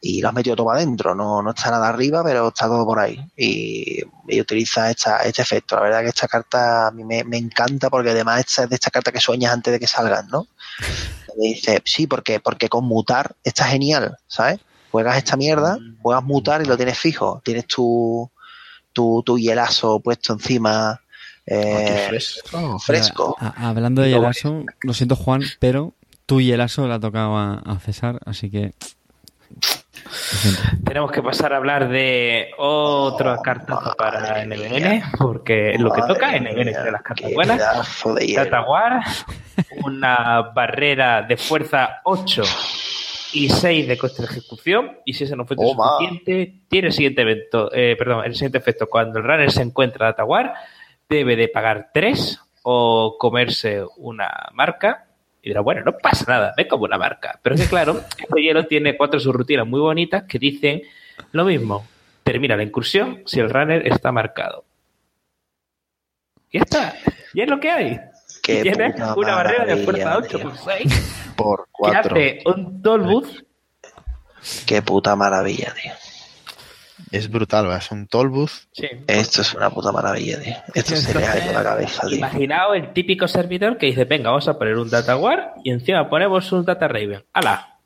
Y lo has metido todo adentro. No, no está nada arriba, pero está todo por ahí. Y, y utiliza esta, este efecto. La verdad que esta carta a mí me, me encanta porque además esta es de esta carta que sueñas antes de que salgan, ¿no? Dice, sí, porque, porque con mutar está genial, ¿sabes? Juegas esta mierda, juegas mutar y lo tienes fijo. Tienes tu, tu, tu hielazo puesto encima. eh, fresco. fresco. A- hablando de Yelaso, lo siento Juan, pero tú y Yelaso le ha tocado a, a César, así que... Tenemos que pasar a hablar de otra carta para NBN, porque lo que toca NBN mía, de las cartas buenas. War, una barrera de fuerza 8 y 6 de coste de ejecución. Y si eso no fue suficiente, tiene el siguiente evento, eh, perdón, el siguiente efecto. Cuando el runner se encuentra Data War, debe de pagar 3 o comerse una marca. Y dirá, bueno, no pasa nada, me como una marca. Pero es que claro, este hielo tiene cuatro subrutinas muy bonitas que dicen lo mismo. Termina la incursión si el runner está marcado. Y está. Y es lo que hay. Qué tiene una barrera de fuerza maravilla, 8 tío. por 6 Por que hace un Tollbooth. Qué puta maravilla, tío. Es brutal, ¿verdad? es un tollbooth. Sí. Esto es una puta maravilla, tío. Esto se le ha ido la cabeza, tío. Imaginaos el típico servidor que dice, venga, vamos a poner un Data War y encima ponemos un Data Raven. ¡Hala!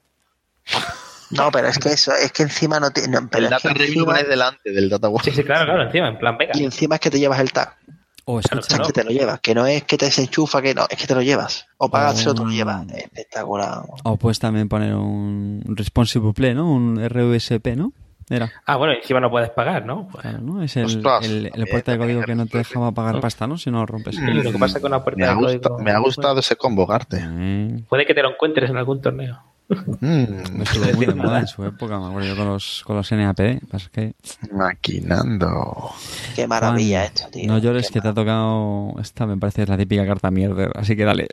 No, pero es que eso, es que encima no tiene. No, el es que data lo pones delante del data war. Sí, sí, claro, claro, encima, en plan, venga. y encima es que te llevas el tag. Oh, O es que te lo llevas. Que no es que te desenchufa, que no, es que te lo llevas. O pagas cero, te lo Oh. llevas. Espectacular. O puedes también poner un Responsive Play, ¿no? Un RUSP, ¿no? Era. Ah, bueno, encima no puedes pagar, ¿no? Pues, Claro, ¿no? Es el, Ostras, el, puerta de código que no te dejaba pagar pasta, ¿no? Si no lo rompes. sí, lo que pasa con la puerta Me ha, de gusta- código- me ha gustado ese combo, Garte. Eh, Puede que te lo encuentres en algún torneo. Mm, estuvo muy de moda en su época, me acuerdo yo con los, con los NAP. Pasa que, maquinando. Qué maravilla Juan, esto, tío. no llores Qué que te ha tocado. Esta me parece que es la típica carta mierda, así que dale.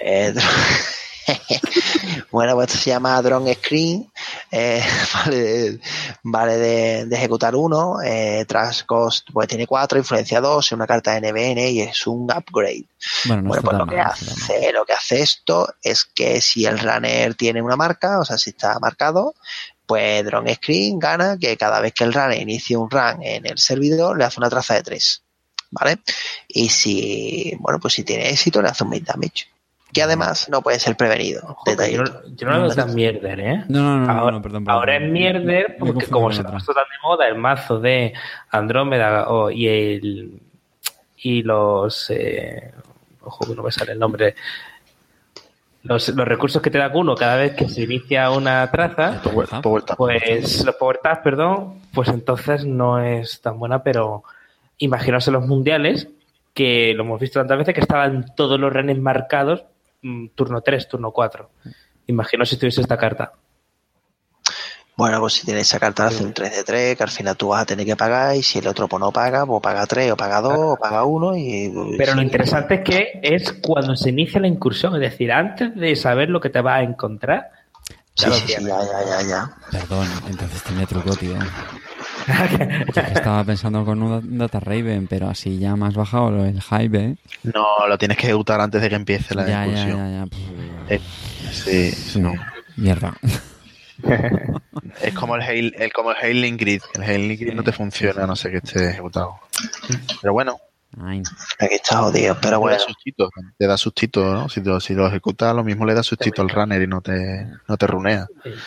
Eh, bueno, pues esto se llama Drone Screen. eh, vale de, vale de, de ejecutar uno. Eh, tras cost, pues tiene cuatro, influencia dos, es una carta de NBN y es un upgrade. Bueno, no bueno, está pues lo que, mal. hace, lo que hace esto es que si el runner tiene una marca, o sea, si está marcado, pues Drone Screen gana que cada vez que el runner inicie un run en el servidor, le hace una traza de tres. ¿Vale? Y si, bueno, pues si tiene éxito, le hace un mid damage. Que además no puede ser prevenido. Joder, yo, yo no lo veo tan mierder, ¿eh? No, no, no, ahora, no, perdón, perdón, ahora perdón. es mierder porque como se otra. puso tan de moda el mazo de Andrómeda y el y los eh, ojo que no me sale el nombre los, los recursos que te da uno cada vez que se inicia una traza Power, power pues los power perdón pues entonces no es tan buena pero imaginaos en los mundiales que lo hemos visto tantas veces que estaban todos los renes marcados turno 3, turno 4 imagino si tuviese esta carta Bueno, pues si tienes esa carta, hace un 3 de 3, que al final tú vas a tener que pagar, y si el otro pues no paga, pues paga 3, o paga 2, o paga 1, y... Pero lo sí. interesante es que es cuando se inicia la incursión, es decir, antes de saber lo que te vas a encontrar. Sí, ya lo sí, ya, ya, ya, ya. Perdón, entonces tiene truco, tío. Estaba pensando con un Data Raven, pero así ya más bajado lo- el hype, ¿eh? No, lo tienes que ejecutar antes de que empiece la Ya, ya, ya, ya. Eh, Sí, sí. No, mierda. Es como el, Hail, el, como el Hailing Grid. El Hailing Grid no te funciona a no sé que esté ejecutado. Pero bueno, Ay, Aquí está jodido, pero te bueno. da sustito. Te da sustito, ¿no? Si, te- si lo ejecutas, lo mismo le da sustito al runner y no te, no te runea.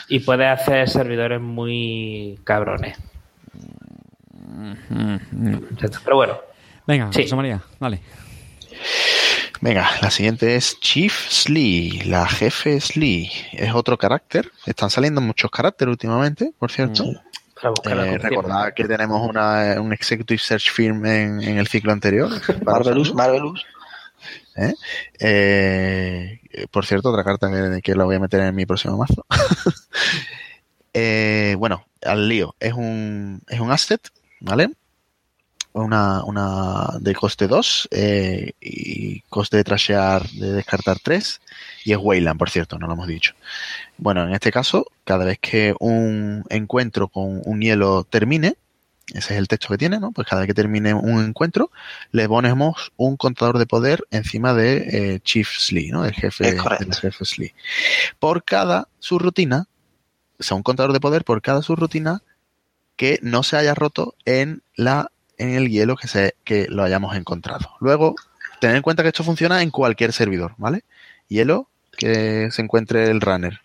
Y puedes hacer servidores muy cabrones. Pero bueno, Venga, Sí. José María, dale. Venga, la siguiente es Chief Slee, la jefe Slee. Es otro carácter. Están saliendo muchos caracteres últimamente, por cierto. la Eh, recordad que tenemos una, un Executive Search Firm en, en el ciclo anterior. Marvelous, Marvelous. ¿eh? Eh, por cierto, otra carta que, que la voy a meter en mi próximo mazo. Eh, bueno, al lío. Es un, es un asset, ¿vale? Una, una de coste 2 eh, y coste de trashear, de descartar 3. Y es Wayland, por cierto, no lo hemos dicho. Bueno, en este caso, cada vez que un encuentro con un hielo termine, ese es el texto que tiene, ¿no? Pues cada vez que termine un encuentro, le ponemos un contador de poder encima de eh, Chief Slee, ¿no? El jefe del jefe Slee. Por cada subrutina o sea, un contador de poder por cada subrutina que no se haya roto en la en el hielo que se que lo hayamos encontrado. Luego, tener en cuenta que esto funciona en cualquier servidor, ¿vale? Hielo que se encuentre el runner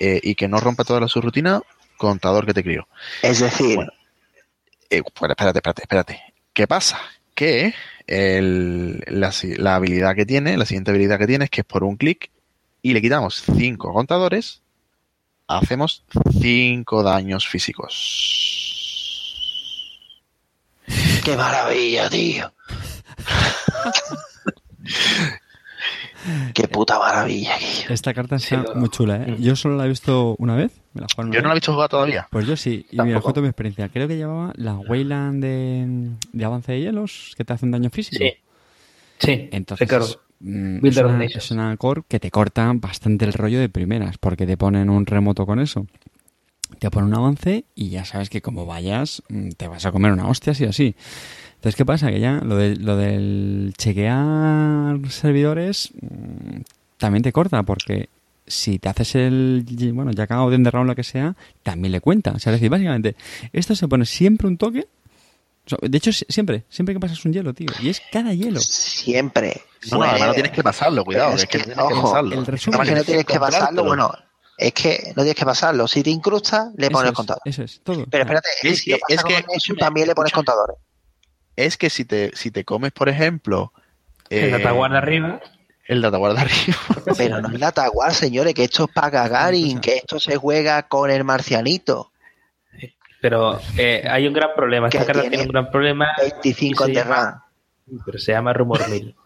eh, y que no rompa toda la subrutina, contador que te crió. Es decir, Bueno. Eh, bueno, espérate, espérate, espérate. ¿Qué pasa? Que el- la, la habilidad que tiene, la siguiente habilidad que tiene es que es por un clic y le quitamos 5 contadores, hacemos 5 daños físicos. qué maravilla, tío. qué puta maravilla, tío. Esta carta está muy chula, ¿eh? Yo solo la he visto una vez. Me la jugaron Yo no la he visto jugar todavía. Pues yo sí, y mira, cuento mi experiencia. Creo que llevaba la Wayland de, de avance de hielos que te hace un daño físico. Sí. Sí, Entonces. Mm, es, una, es una core que te corta bastante el rollo de primeras, porque te ponen un remoto con eso. Te ponen un avance y ya sabes que como vayas, mm, te vas a comer una hostia así así. Entonces, ¿qué pasa? Que ya lo, de, lo del chequear servidores mm, también te corta, porque si te haces el, bueno, ya acabo de enderrar o lo que sea, también le cuenta. O sea, es decir, básicamente, esto se pone siempre un toque. O De hecho, si- siempre, siempre que pasas un hielo, tío. Y es cada hielo. Siempre. No, no, además no tienes que pasarlo, cuidado. Es Es que, que, tienes que ojo, pasarlo. el resumen- Además que no tienes que pasarlo, bueno, es que no tienes que pasarlo. Si te incrustas, le Eso pones es, contador. Eso es, todo. Pero espérate, es que Es si lo que- pasas es con que- Nexus, también le pones contadores. Es que si te, si te comes, por ejemplo, El eh, Dataguard arriba. el dataguarda arriba. Pero no es la Taguar, señores, que esto es para Gagarin, que esto se juega con el marcianito. Pero eh, hay un gran problema. Esta Que carta tiene tiene un gran problema. 25 y se de RAM. Pero se llama Rumor Mill.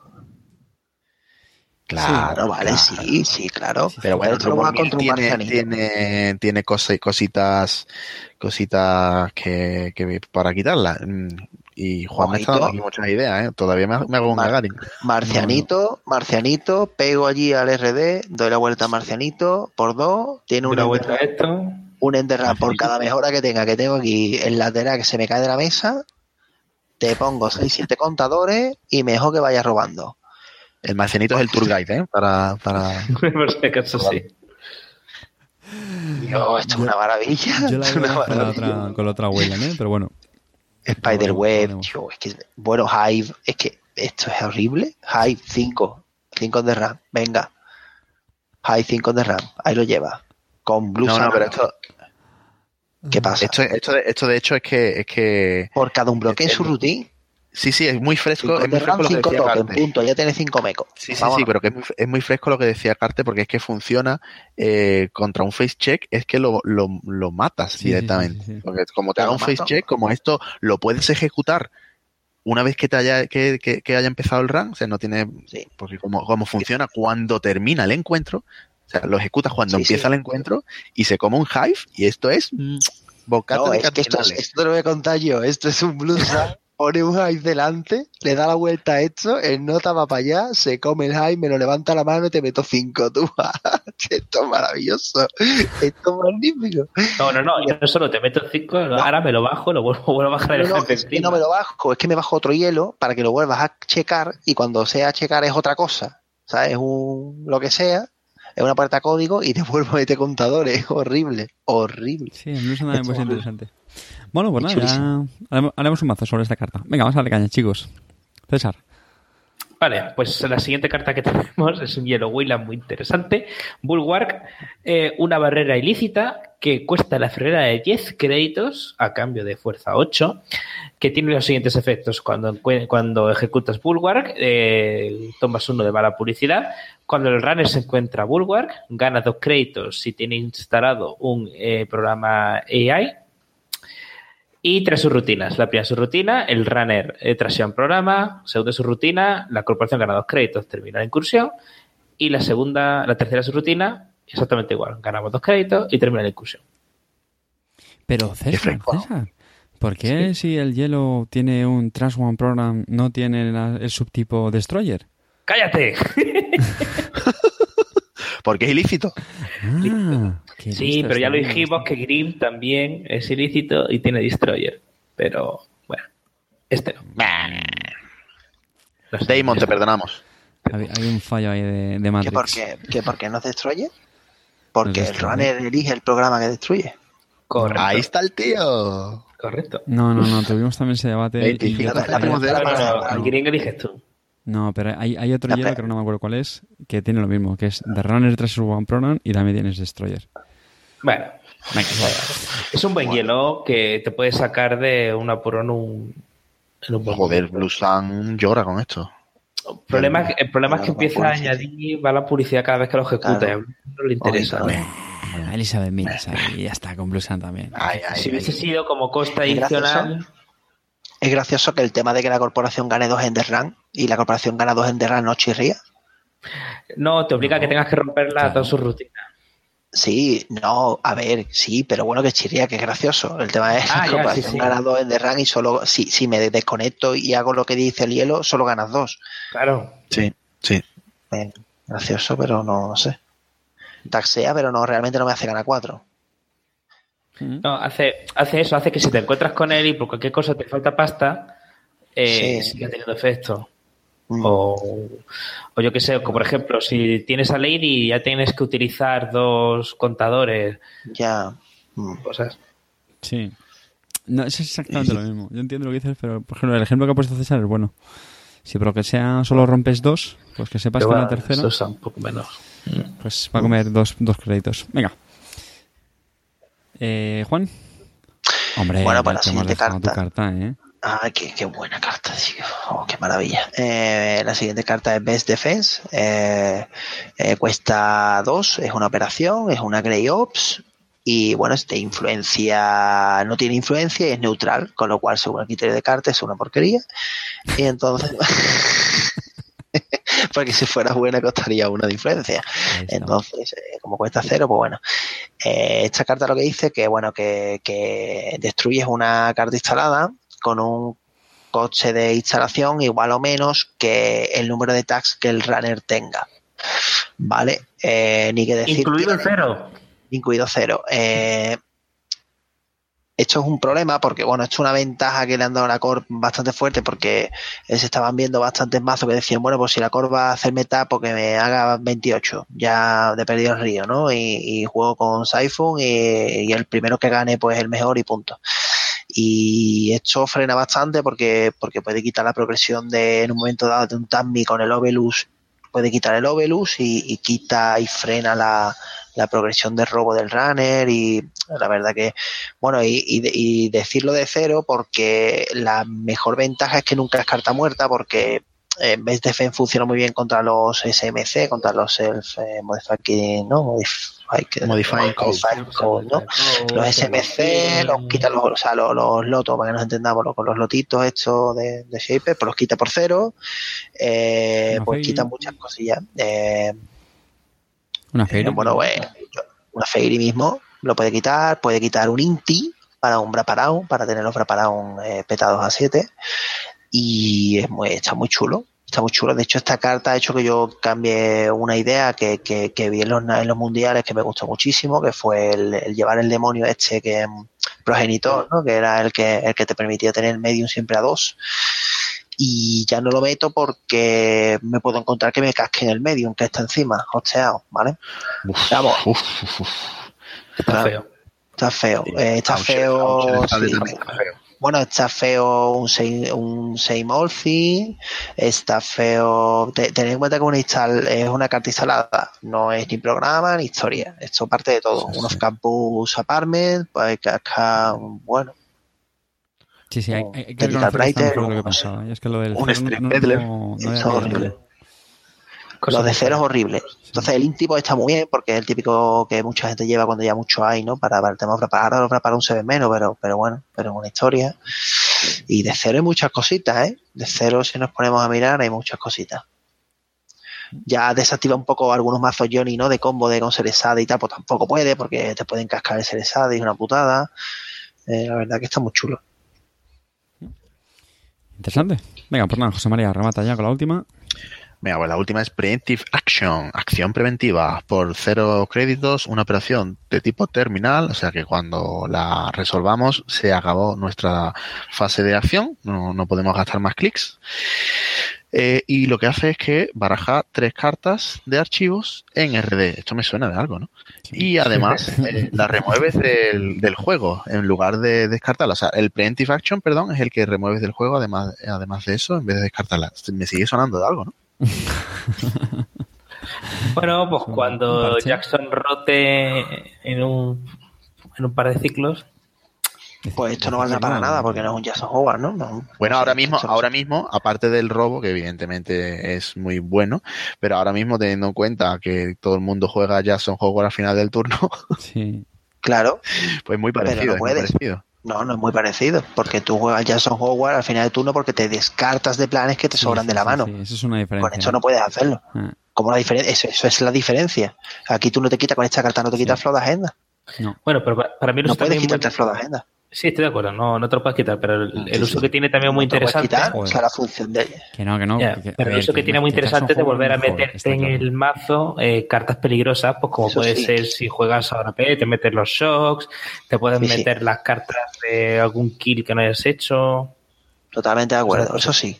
Claro, vale, claro. sí, sí, claro. Pero bueno, esto lo va Rumor contra un tiene, marcianito. tiene, tiene cosa- cositas, cositas que, que para quitarla. Mm, Y Juan me está dando aquí muchas ideas, ¿eh? Todavía me, me hago un. Gagarin. Marcianito, marcianito, pego allí al RD, doy la vuelta a marcianito por dos, tiene un Una vuelta a enderrap, esto. un enderrap por cada mejora que tenga, que tengo aquí el lateral que se me cae de la mesa, te pongo 6-7 contadores y me dejo que vaya robando. El marcianito es el tour guide, ¿eh? Para, para... Por si acaso sí. Yo, esto es una maravilla. Yo la es una con la maravilla. otra, con la otra abuela, ¿eh? Pero bueno. Spiderweb, Podemos. tío, es que, bueno, Hive, es que esto es horrible. Hive 5, 5 de RAM, venga. Hive 5 de RAM, ahí lo lleva. Con Blue No, no, Sun. pero esto, ¿Qué pasa? esto, esto, de, esto de hecho es que, es que Por cada un bloque en su routine. Sí, sí, es muy fresco, 5 es muy RAM, fresco lo que 5 decía token, Carte. punto, ya tienes 5 mecos. Sí, sí, Vámonos. sí, pero que es muy, es muy fresco lo que decía Carte porque es que funciona eh, contra un face check, es que lo, lo, lo matas Sí, directamente. sí, sí, sí. Porque como te Lo haga un face check, como esto lo puedes ejecutar una vez que te haya, que, que- que haya empezado el run, o sea, no tiene, Sí. porque como, como funciona cuando termina el encuentro, o sea, lo ejecutas cuando Sí, empieza sí. el encuentro y se come un hive y esto es mm, bocata No, de es que esto, esto te lo voy a contar yo. Esto es un Blue Sun, pone un Hive delante, le da la vuelta a esto, el nota va para allá, se come el Hive, me lo levanta la mano y te meto 5. Tú, esto es maravilloso. Esto es magnífico. No, no, no. Yo no solo te meto 5, ahora me lo bajo, lo vuelvo, vuelvo a bajar el No, no, jefe es que no me lo bajo, es que me bajo otro hielo para que lo vuelvas a checar y cuando sea checar es otra cosa. ¿Sabes? Un, lo que sea, es una puerta código y te vuelvo a meter contadores. Es horrible, horrible. Sí, en Blues también Esto puede ser es interesante. Bueno, pues nada, ya haremos, un mazo sobre esta carta. Venga, vamos a darle caña, chicos. César. Vale, pues la siguiente carta que tenemos es un Yellow Wayland muy interesante. Bulwark, eh, una barrera ilícita que cuesta la ferrera de 10 créditos a cambio de fuerza 8, que tiene los siguientes efectos. Cuando, cuando ejecutas Bulwark, eh, tomas uno de mala publicidad. Cuando el runner se encuentra Bulwark, gana dos créditos si tiene instalado un eh, programa AI. Y tres subrutinas. La primera subrutina, el runner eh, trasea un programa. Segunda subrutina, la corporación gana dos créditos, termina la incursión. Y la segunda, la tercera subrutina, exactamente igual. Ganamos dos créditos y termina la incursión. Pero César. César, ¿por qué si el hielo tiene un Trans One Program no tiene la- el subtipo Destroyer? ¡Cállate! Porque es ilícito. Ah, qué Sí, pero ya lo dijimos que Grim también es ilícito y tiene Destroyer. Pero bueno, este no. Lo sé, Damon, te perdonamos. Hay, hay un fallo ahí de, de ¿Qué por qué? ¿Qué por qué no destroye? Porque Los el runner elige el programa que destruye. Correcto. Ahí está el tío. Correcto. No, no, no, tuvimos también ese debate. y Identifica yo- la- la hay- primera- Pero, la- pero, ¿al quién eliges tú? No, pero hay, hay otro hielo que no me acuerdo cuál es, que tiene lo mismo, que es The Runner 3 One Program y también tienes Destroyer. Bueno, Venga, es un buen hielo que te puede sacar de un apuro en un, en un buen Joder. Blue Sun llora con esto. El problema, es que- el problema es que Claro, empieza a añadir va la publicidad cada vez que lo ejecuta. Claro. No le interesa. Oye, Ah, Elizabeth Mills ahí, y ya está, con Blue Sun también. Ay, ay, si ay. hubiese sido como costa Es gracioso. adicional, Es gracioso que el tema de que la corporación gane dos en The Run y la corporación gana dos en The Run no chirría. no te obliga a que tengas que romperla Claro. toda su rutina. Sí, no, a ver, sí, pero bueno que chirría, que es gracioso. El tema es Ah, ya, sí, sí. gana dos en The Run y solo, si, si me desconecto y hago lo que dice el hielo, solo ganas dos. Claro. Sí, sí. Gracioso, pero no, no sé. Taxea, pero no, realmente no me hace ganar cuatro. No, hace, hace eso, hace que si te encuentras con él y por cualquier cosa te falta pasta, eh, Sí. siga teniendo efecto. Mm. O, o yo qué sé, como por ejemplo, si tienes a Lady y ya tienes que utilizar dos contadores, Ya. mm. cosas. Sí. No, es exactamente lo mismo. Yo entiendo lo que dices, pero por ejemplo, el ejemplo que ha puesto César es bueno. Si por lo que sea solo rompes dos, pues que sepas Pero que la tercera eso está un poco menos. pues va a comer dos, dos créditos. Venga. Eh, Juan. Hombre, Bueno, para la siguiente tu carta. carta, ¿eh? Ay, qué, qué buena carta, tío. Oh, qué maravilla. Eh, la siguiente carta es Best Defense. Eh, eh, cuesta 2, es una operación, es una Grey Ops. Y bueno, es de influencia, no tiene influencia y es neutral, con lo cual, según el criterio de carta, es una porquería. Y entonces, porque si fuera buena, costaría una de influencia. Entonces, eh, como cuesta cero, pues bueno. Eh, esta carta lo que dice que, bueno, que, que destruyes una carta instalada con un coche de instalación igual o menos que el número de tags que el runner tenga. ¿Vale? Eh, ni que decir. Incluido cero. incluido cero. Eh, esto es un problema porque, bueno, esto es una ventaja que le han dado a la Core bastante fuerte porque eh, se estaban viendo bastantes mazos que decían, bueno, pues si la Core va a hacer meta, porque me haga 28, ya de perdido el río, ¿no? Y, y juego con Siphon y, y el primero que gane, pues el mejor y punto. Y esto frena bastante porque, porque puede quitar la progresión de, en un momento dado, de un Tammy con el Ovelus, puede quitar el Ovelus y, y quita y frena la, la progresión de robo del runner y la verdad que bueno y, y, y decirlo de cero porque la mejor ventaja es que nunca es carta muerta porque en vez de FEN funciona muy bien contra los SMC contra los self eh, no Modify- Modifying code. modifying code, ¿no? los SMC los quita los, o sea, los, los lotos, para que nos entendamos, los, con los lotitos estos de, de Shaper, pues los quita por cero, eh, pues fairy. quita muchas cosillas. Eh, Una eh, feria. bueno, pues, una Fairy mismo lo puede quitar, puede quitar un Inti para un Braparaun, para tener los Braparaun eh, petados a 7. Y es muy, está muy chulo. Está muy chulo. De hecho, esta carta ha hecho que yo cambie una idea que, que, que vi en los, en los mundiales que me gustó muchísimo, que fue el, el llevar el demonio este que progenitor, ¿no? que era el que, el que te permitía tener medium siempre a dos. Y ya no lo meto porque me puedo encontrar que me casque en el medium que está encima, hosteado, ¿vale? Uf, Vamos. uf, uf, uf. Está feo. Está feo. Sí. Eh, está feo. Sí. está feo. Bueno, está feo un Sei- un Seimolfi, está feo. Te- tened en cuenta que una install es una carta instalada, no es ni programa ni historia. Esto parte de todo. Sí, Unos sí. campus apartment, pues hay que acá, bueno, Sí, sí, hay, hay que reconocer lo que un- pensaba. Y es que lo del un cero Street no, no, es horrible. Lo de cero es horrible. Entonces el tipo está muy bien porque es el típico que mucha gente lleva cuando ya mucho hay, ¿no? Para, para el tema preparar, ahora preparar un se ve menos, pero, pero bueno, pero es una historia. Y de cero hay muchas cositas, ¿eh? De cero si nos ponemos a mirar hay muchas cositas. Ya desactiva un poco algunos mazos Johnny, ¿no? De combo de con Ceresada y tal, pues tampoco puede porque te pueden cascar el Ceresada y es una putada. Eh, la verdad que está muy chulo. Interesante. Venga, pues nada, José María, remata ya con la última. Venga, pues la última es Preemptive Action, acción preventiva. Por cero créditos, una operación de tipo terminal, o sea que cuando la resolvamos se acabó nuestra fase de acción, no, no podemos gastar más clics. Eh, y lo que hace es que baraja tres cartas de archivos en RD. Esto me suena de algo, ¿no? Y además eh, la remueves del, del, juego en lugar de descartarla. O sea, el Preemptive Action, perdón, es el que remueves del juego además, además de eso en vez de descartarla. Me sigue sonando de algo, ¿no? bueno, pues cuando Jackson rote en un, en un par de ciclos, pues esto no vale para nada porque no es un Jason Howard, ¿no? no bueno, ahora mismo, ahora mismo, aparte del robo, que evidentemente es muy bueno, pero ahora mismo teniendo en cuenta que todo el mundo juega a Jason Howard al final del turno, sí. claro, pues muy parecido, no puedes. muy parecido. No, no es muy parecido, porque tú juegas Jason Howard al final del turno porque te descartas de planes que te Sí, sobran sí, de la sí, mano. sí, Eso es una diferencia. Con esto no puedes hacerlo. Ah, Como la diferencia, eso, eso es la diferencia. Aquí tú no te quitas con esta carta, no te quitas el flow de agenda. no. bueno, pero para, mí No uso puedes quitarte muy- el flow de agenda. Sí, estoy de acuerdo, no, no te lo puedes quitar, pero el, el Sí, uso sí. que tiene también muy No te lo puedes interesante. quitar, o sea, la función de Que no, que no. Que- pero a ver, eso que tiene muy interesante de volver a meterte en claro. el mazo eh, cartas peligrosas, pues como Eso puede sí. ser si juegas ahora P, te metes los shocks, te puedes Sí, sí. meter las cartas de algún kill que no hayas hecho. Totalmente de acuerdo, O sea, eso sí.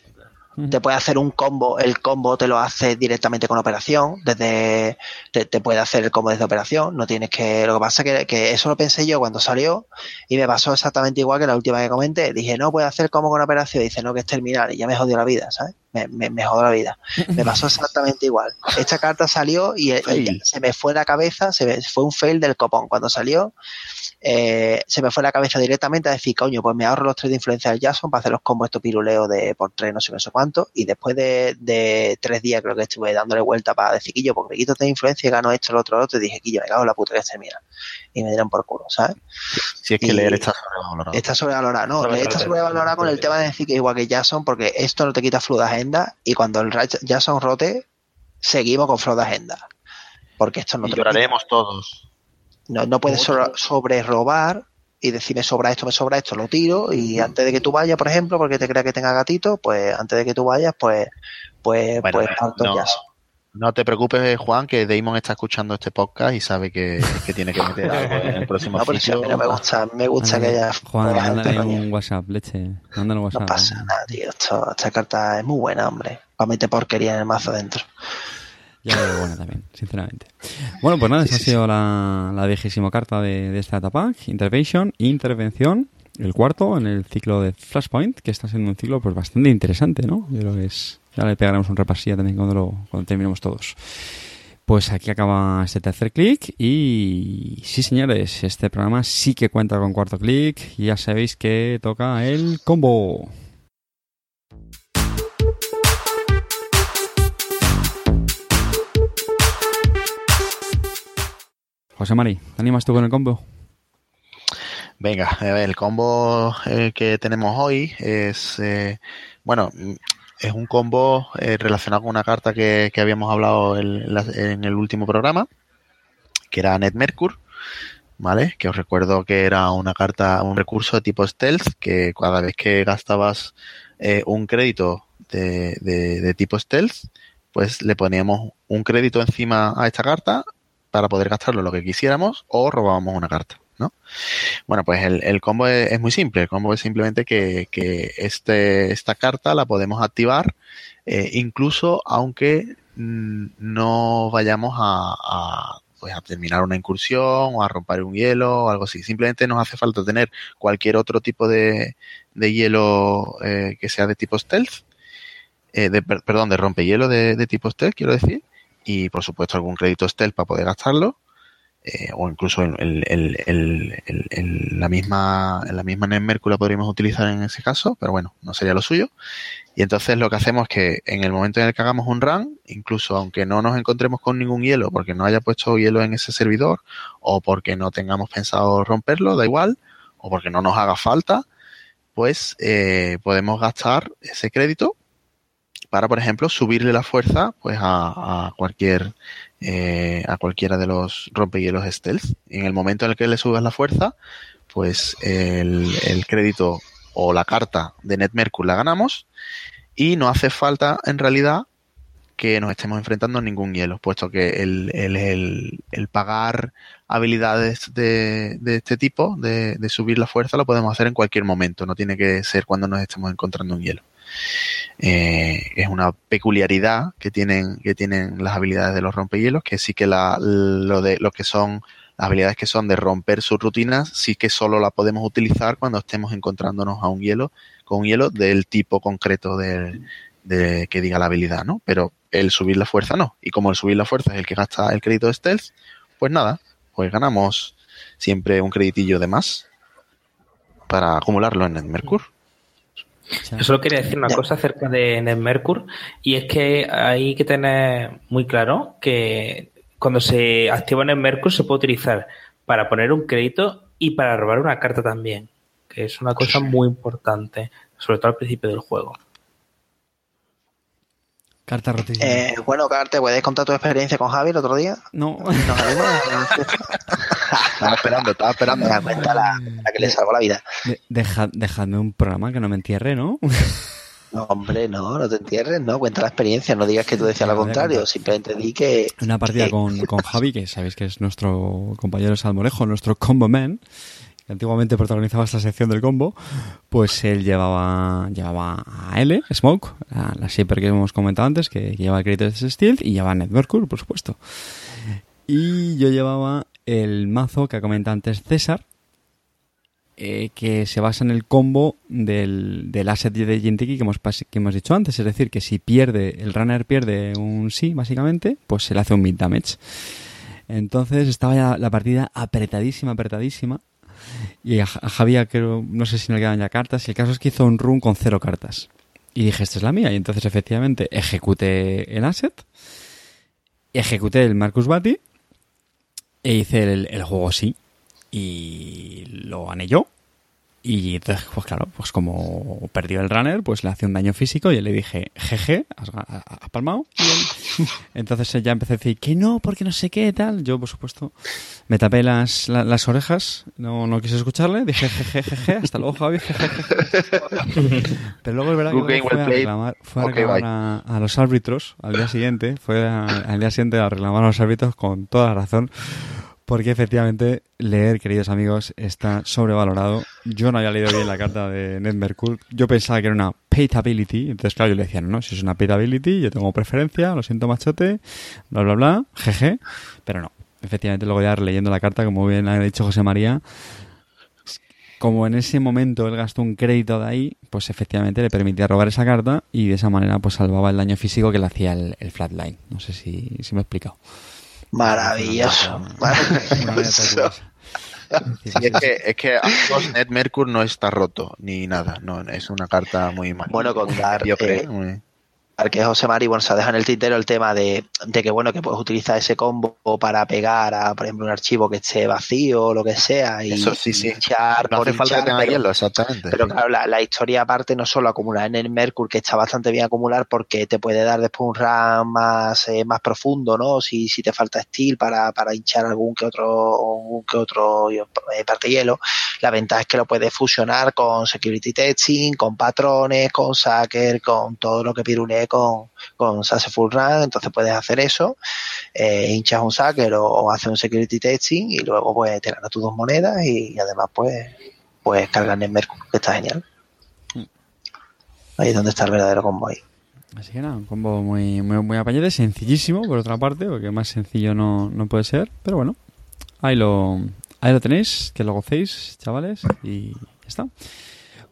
Te puede hacer un combo, el combo te lo hace directamente con operación, desde te, puede hacer el combo desde operación, no tienes que, lo que pasa que, que eso lo pensé yo cuando salió y me pasó exactamente igual que la última que comenté, dije no puede hacer combo con operación, dice no que es terminal y ya me jodió la vida, ¿sabes? Me, me, me jodió la vida. Me pasó exactamente igual. Esta carta salió y, se me fue la cabeza, se me, fue un fail del copón. Cuando salió, eh, se me fue la cabeza directamente a decir, coño, pues me ahorro los tres de influencia del Jason para hacer los combos estos piruleos de por tres, no sé qué, no sé cuánto. Y después de, de tres días creo que estuve dándole vuelta para decir, Quillo, porque me quito tres de influencia y gano esto, lo otro, lo otro. Y dije, Quillo, me cago en la puta que es termina. Y me dieron por culo, ¿sabes? Si es que Y- leer está sobrevalorado. Está sobrevalorado, no, Sobrevalorado. está sobrevalorado con el tema de decir que igual que Jason, porque esto no te quita flow de agenda y cuando el Jason rote, seguimos con flow de agenda. Porque esto no Y te lloraremos todos. No, no puedes sobre, sobre robar y decir me sobra esto, me sobra esto, lo tiro y antes de que tú vayas, por ejemplo, porque te crea que tenga gatito, pues antes de que tú vayas, pues pues Bueno, pues parto no, Jason. No te preocupes, Juan, que Damon está escuchando este podcast y sabe que, que tiene que meter algo en el próximo No, pero a sitio. me gusta, a me gusta que haya Juan, mándale un WhatsApp, leche. Mándale un WhatsApp. No pasa nada, tío. Esto- esta carta es muy buena, hombre. Para meter porquería en el mazo dentro. Ya lo veo buena también, sinceramente. Bueno, pues nada, esa ha sido la, la vigésima carta de, de esta etapa. Intervention, intervención, el cuarto en el ciclo de Flashpoint, que está siendo un ciclo pues bastante interesante, ¿no? Yo creo que es... Ya le pegaremos un repasillo también cuando, lo, cuando terminemos todos. Pues aquí acaba este tercer clic y sí señores, este programa sí que cuenta con cuarto clic y ya sabéis que toca el combo. José Mari, ¿te animas tú con el combo? Venga, el combo eh, que tenemos hoy es, eh, bueno, es un combo eh, relacionado con una carta que, que habíamos hablado en, en el último programa, que era Net Mercur, ¿vale? Que os recuerdo que era una carta, un recurso de tipo stealth, que cada vez que gastabas eh, un crédito de, de- de tipo stealth, pues le poníamos un crédito encima a esta carta para poder gastarlo lo que quisiéramos o robábamos una carta, ¿no? Bueno, pues el, combo es, muy simple. El combo es simplemente que, este, esta carta la podemos activar eh, incluso aunque mm, no vayamos pues a terminar una incursión o a romper un hielo o algo así. Simplemente nos hace falta tener cualquier otro tipo de, hielo eh, que sea de tipo stealth, eh, de, per- perdón, de rompehielo de, de tipo stealth, quiero decir, y por supuesto algún crédito stealth para poder gastarlo eh, o incluso el, la misma la misma Netmerkur la podríamos utilizar en ese caso, pero bueno, no sería lo suyo. Y entonces lo que hacemos es que en el momento en el que hagamos un run, incluso aunque no nos encontremos con ningún hielo, porque no haya puesto hielo en ese servidor, o porque no tengamos pensado romperlo, da igual, o porque no nos haga falta, pues eh, podemos gastar ese crédito para, por ejemplo, subirle la fuerza pues a, a cualquier eh, a cualquiera de los rompehielos stealth. En el momento en el que le subas la fuerza, pues el, el crédito o la carta de Netmerkur la ganamos y no hace falta en realidad que nos estemos enfrentando a ningún hielo, puesto que el, el, el, el pagar habilidades de, de este tipo, de, de, subir la fuerza, lo podemos hacer en cualquier momento, no tiene que ser cuando nos estemos encontrando un hielo. Eh, es una peculiaridad que tienen, que tienen las habilidades de los rompehielos, que sí que lo de que son las habilidades que son de romper sus rutinas, sí que solo la podemos utilizar cuando estemos encontrándonos a un hielo, con un hielo del tipo concreto de, que diga la habilidad, ¿no? Pero el subir la fuerza no. Y como el subir la fuerza es el que gasta el crédito de stealth, pues nada, pues ganamos siempre un creditillo de más para acumularlo en Netmercur. Yo solo quería decir una cosa acerca de Netmercur y es que hay que tener muy claro que cuando se activa Netmercur se puede utilizar para poner un crédito y para robar una carta también, que es una cosa muy importante, sobre todo al principio del juego. Carta rotísima. Eh, bueno, Carte, ¿puedes contar tu experiencia con Javi el otro día? No. ¿Nos? estaba esperando, estaba esperando. Venga, cuenta la, la que le salvó la vida. De- deja- dejadme un programa que no me entierre, ¿no? No, hombre, no, no te entierres, no, cuenta la experiencia, no digas que tú decías lo contrario, simplemente di que... Una partida que- con, con Javi, que sabéis que es nuestro compañero Salmorejo, nuestro combo man, que antiguamente protagonizaba esta sección del combo, pues él llevaba llevaba a L, Smoke, la, la shipper que hemos comentado antes, que, que lleva el crédito de Steel, y llevaba a Ned Merkur, por supuesto. Y yo llevaba el mazo que ha comentado antes César, eh, que se basa en el combo del, del asset de Jinteki que hemos, que hemos dicho antes. Es decir, que si pierde, el runner pierde un sí, básicamente, pues se le hace un mid damage. Entonces estaba ya la partida apretadísima, apretadísima. Y a, Javier, creo, no sé si me quedan ya cartas. Y el caso es que hizo un run con cero cartas. Y dije, esta es la mía. Y entonces, efectivamente, ejecuté el asset. Ejecuté el Marcus Bati. E hice el, el juego sí. Y lo yo. Y entonces, pues claro, pues como perdió el runner, pues le hacía un daño físico y yo le dije, jeje, has, has palmado. Y él- entonces ya empecé a decir que no, porque no sé qué, tal. Yo, por supuesto, me tapé las, la- las orejas, no, no quise escucharle, dije jeje, jeje, hasta luego, Javi, jeje, jeje. Pero luego es verdad que fue a reclamar, fue a, reclamar a los árbitros al día siguiente, fue a- al día siguiente a reclamar a los árbitros con toda la razón. Porque efectivamente leer, queridos amigos, está sobrevalorado. Yo no había leído bien la carta de Ned Merkur. Yo pensaba que era una pateability. Entonces, claro, yo le decía, no, si es una pateability, yo tengo preferencia, lo siento machote, bla, bla, bla, jeje. Pero no. Efectivamente, luego ya leyendo la carta, como bien ha dicho José María, como en ese momento él gastó un crédito de ahí, pues efectivamente le permitía robar esa carta y de esa manera pues salvaba el daño físico que le hacía el, flatline. No sé si me he explicado. Maravilloso. Taculosa. Y es que, es que amigos, Ned Mercur no está roto ni nada, no, es una carta muy mala. Bueno, contar, eh, muy- que José Mari, bueno, se ha dejado en el tintero el tema de, de que, bueno, que puedes utilizar ese combo para pegar a, por ejemplo, un archivo que esté vacío o lo que sea y, Eso sí, sí. hinchar No hace falta que hinchar, tenga pero- hielo, exactamente. Pero claro, la, la historia aparte no solo acumular en el Mercury, que está bastante bien acumular porque te puede dar después un RAM más, eh, más profundo, ¿no? Si, si te falta steel para, para hinchar algún que otro, algún que otro eh, parte hielo. La ventaja es que lo puedes fusionar con security testing, con patrones, con Sacker, con todo lo que pirunee con, con Successful Run. Entonces puedes hacer eso, eh, hinchas un Sacker o, o haces un security testing y luego pues te ganas tus dos monedas y, además pues pues cargan en Mercury, que está genial. Ahí es donde está el verdadero combo ahí. Así que nada, un combo muy, muy, muy apañado, sencillísimo por otra parte, porque más sencillo no, no puede ser, pero bueno, ahí lo, ahí lo tenéis, que lo gocéis, chavales, y ya está.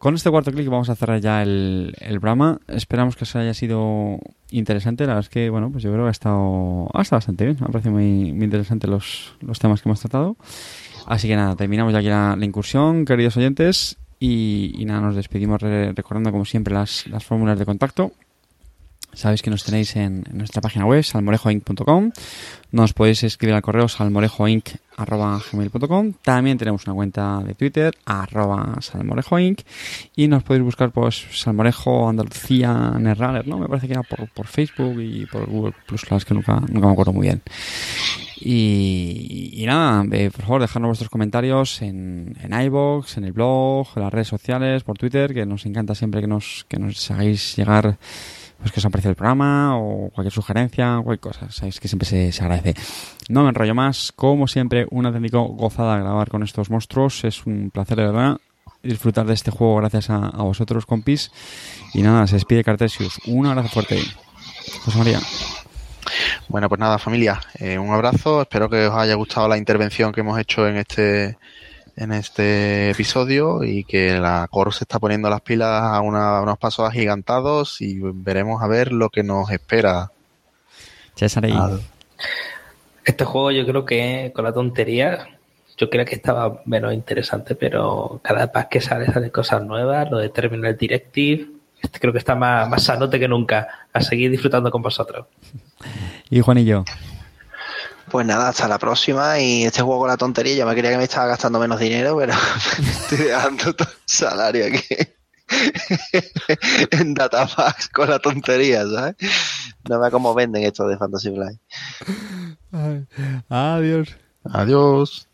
Con este cuarto clic vamos a cerrar ya el, el programa. Esperamos que os haya sido interesante. La verdad es que, bueno, pues yo creo que ha estado, ha estado bastante bien. Me parece muy, muy interesante los, los temas que hemos tratado. Así que nada, terminamos ya aquí la, incursión, queridos oyentes. Y, y nada, nos despedimos re- recordando como siempre las, las fórmulas de contacto. Sabéis que nos tenéis en, nuestra página web, salmorejoinc.com. Nos podéis escribir al correo salmorejoinc.com. También tenemos una cuenta de Twitter, arroba salmorejoinc. Y nos podéis buscar pues Salmorejo Andalucía Netrunner, ¿no? Me parece que era por, por Facebook y por Google Plus, las que nunca, nunca me acuerdo muy bien. Y, y nada, eh, por favor, dejadnos vuestros comentarios en, en iVoox, en el blog, en las redes sociales, por Twitter, que nos encanta siempre que nos, que nos hagáis llegar pues que os ha parecido el programa o cualquier sugerencia, cualquier cosa. Sabéis que siempre se, agradece. No me enrollo más. Como siempre, un auténtico gozada grabar con estos monstruos. Es un placer de verdad disfrutar de este juego gracias a, a vosotros, compis. Y nada, se despide Cartesius. Un abrazo fuerte. José María. Bueno, pues nada, familia, eh, un abrazo. Espero que os haya gustado la intervención que hemos hecho en este en este episodio y que la Core se está poniendo las pilas a, una- a unos pasos agigantados y veremos a ver lo que nos espera. César. Ah, Este juego yo creo que con la tontería, yo creo que estaba menos interesante, pero cada vez que sale salen cosas nuevas, lo de Terminal Directive, este creo que está más, más sanote que nunca. A seguir disfrutando con vosotros. Y Juanillo. Pues nada, hasta la próxima. Y este juego con la tontería, yo me creía que me estaba gastando menos dinero, pero me estoy dejando todo el salario aquí en Datapacks con la tontería, ¿sabes? No vea cómo venden esto de Fantasy Flight. Adiós. Adiós.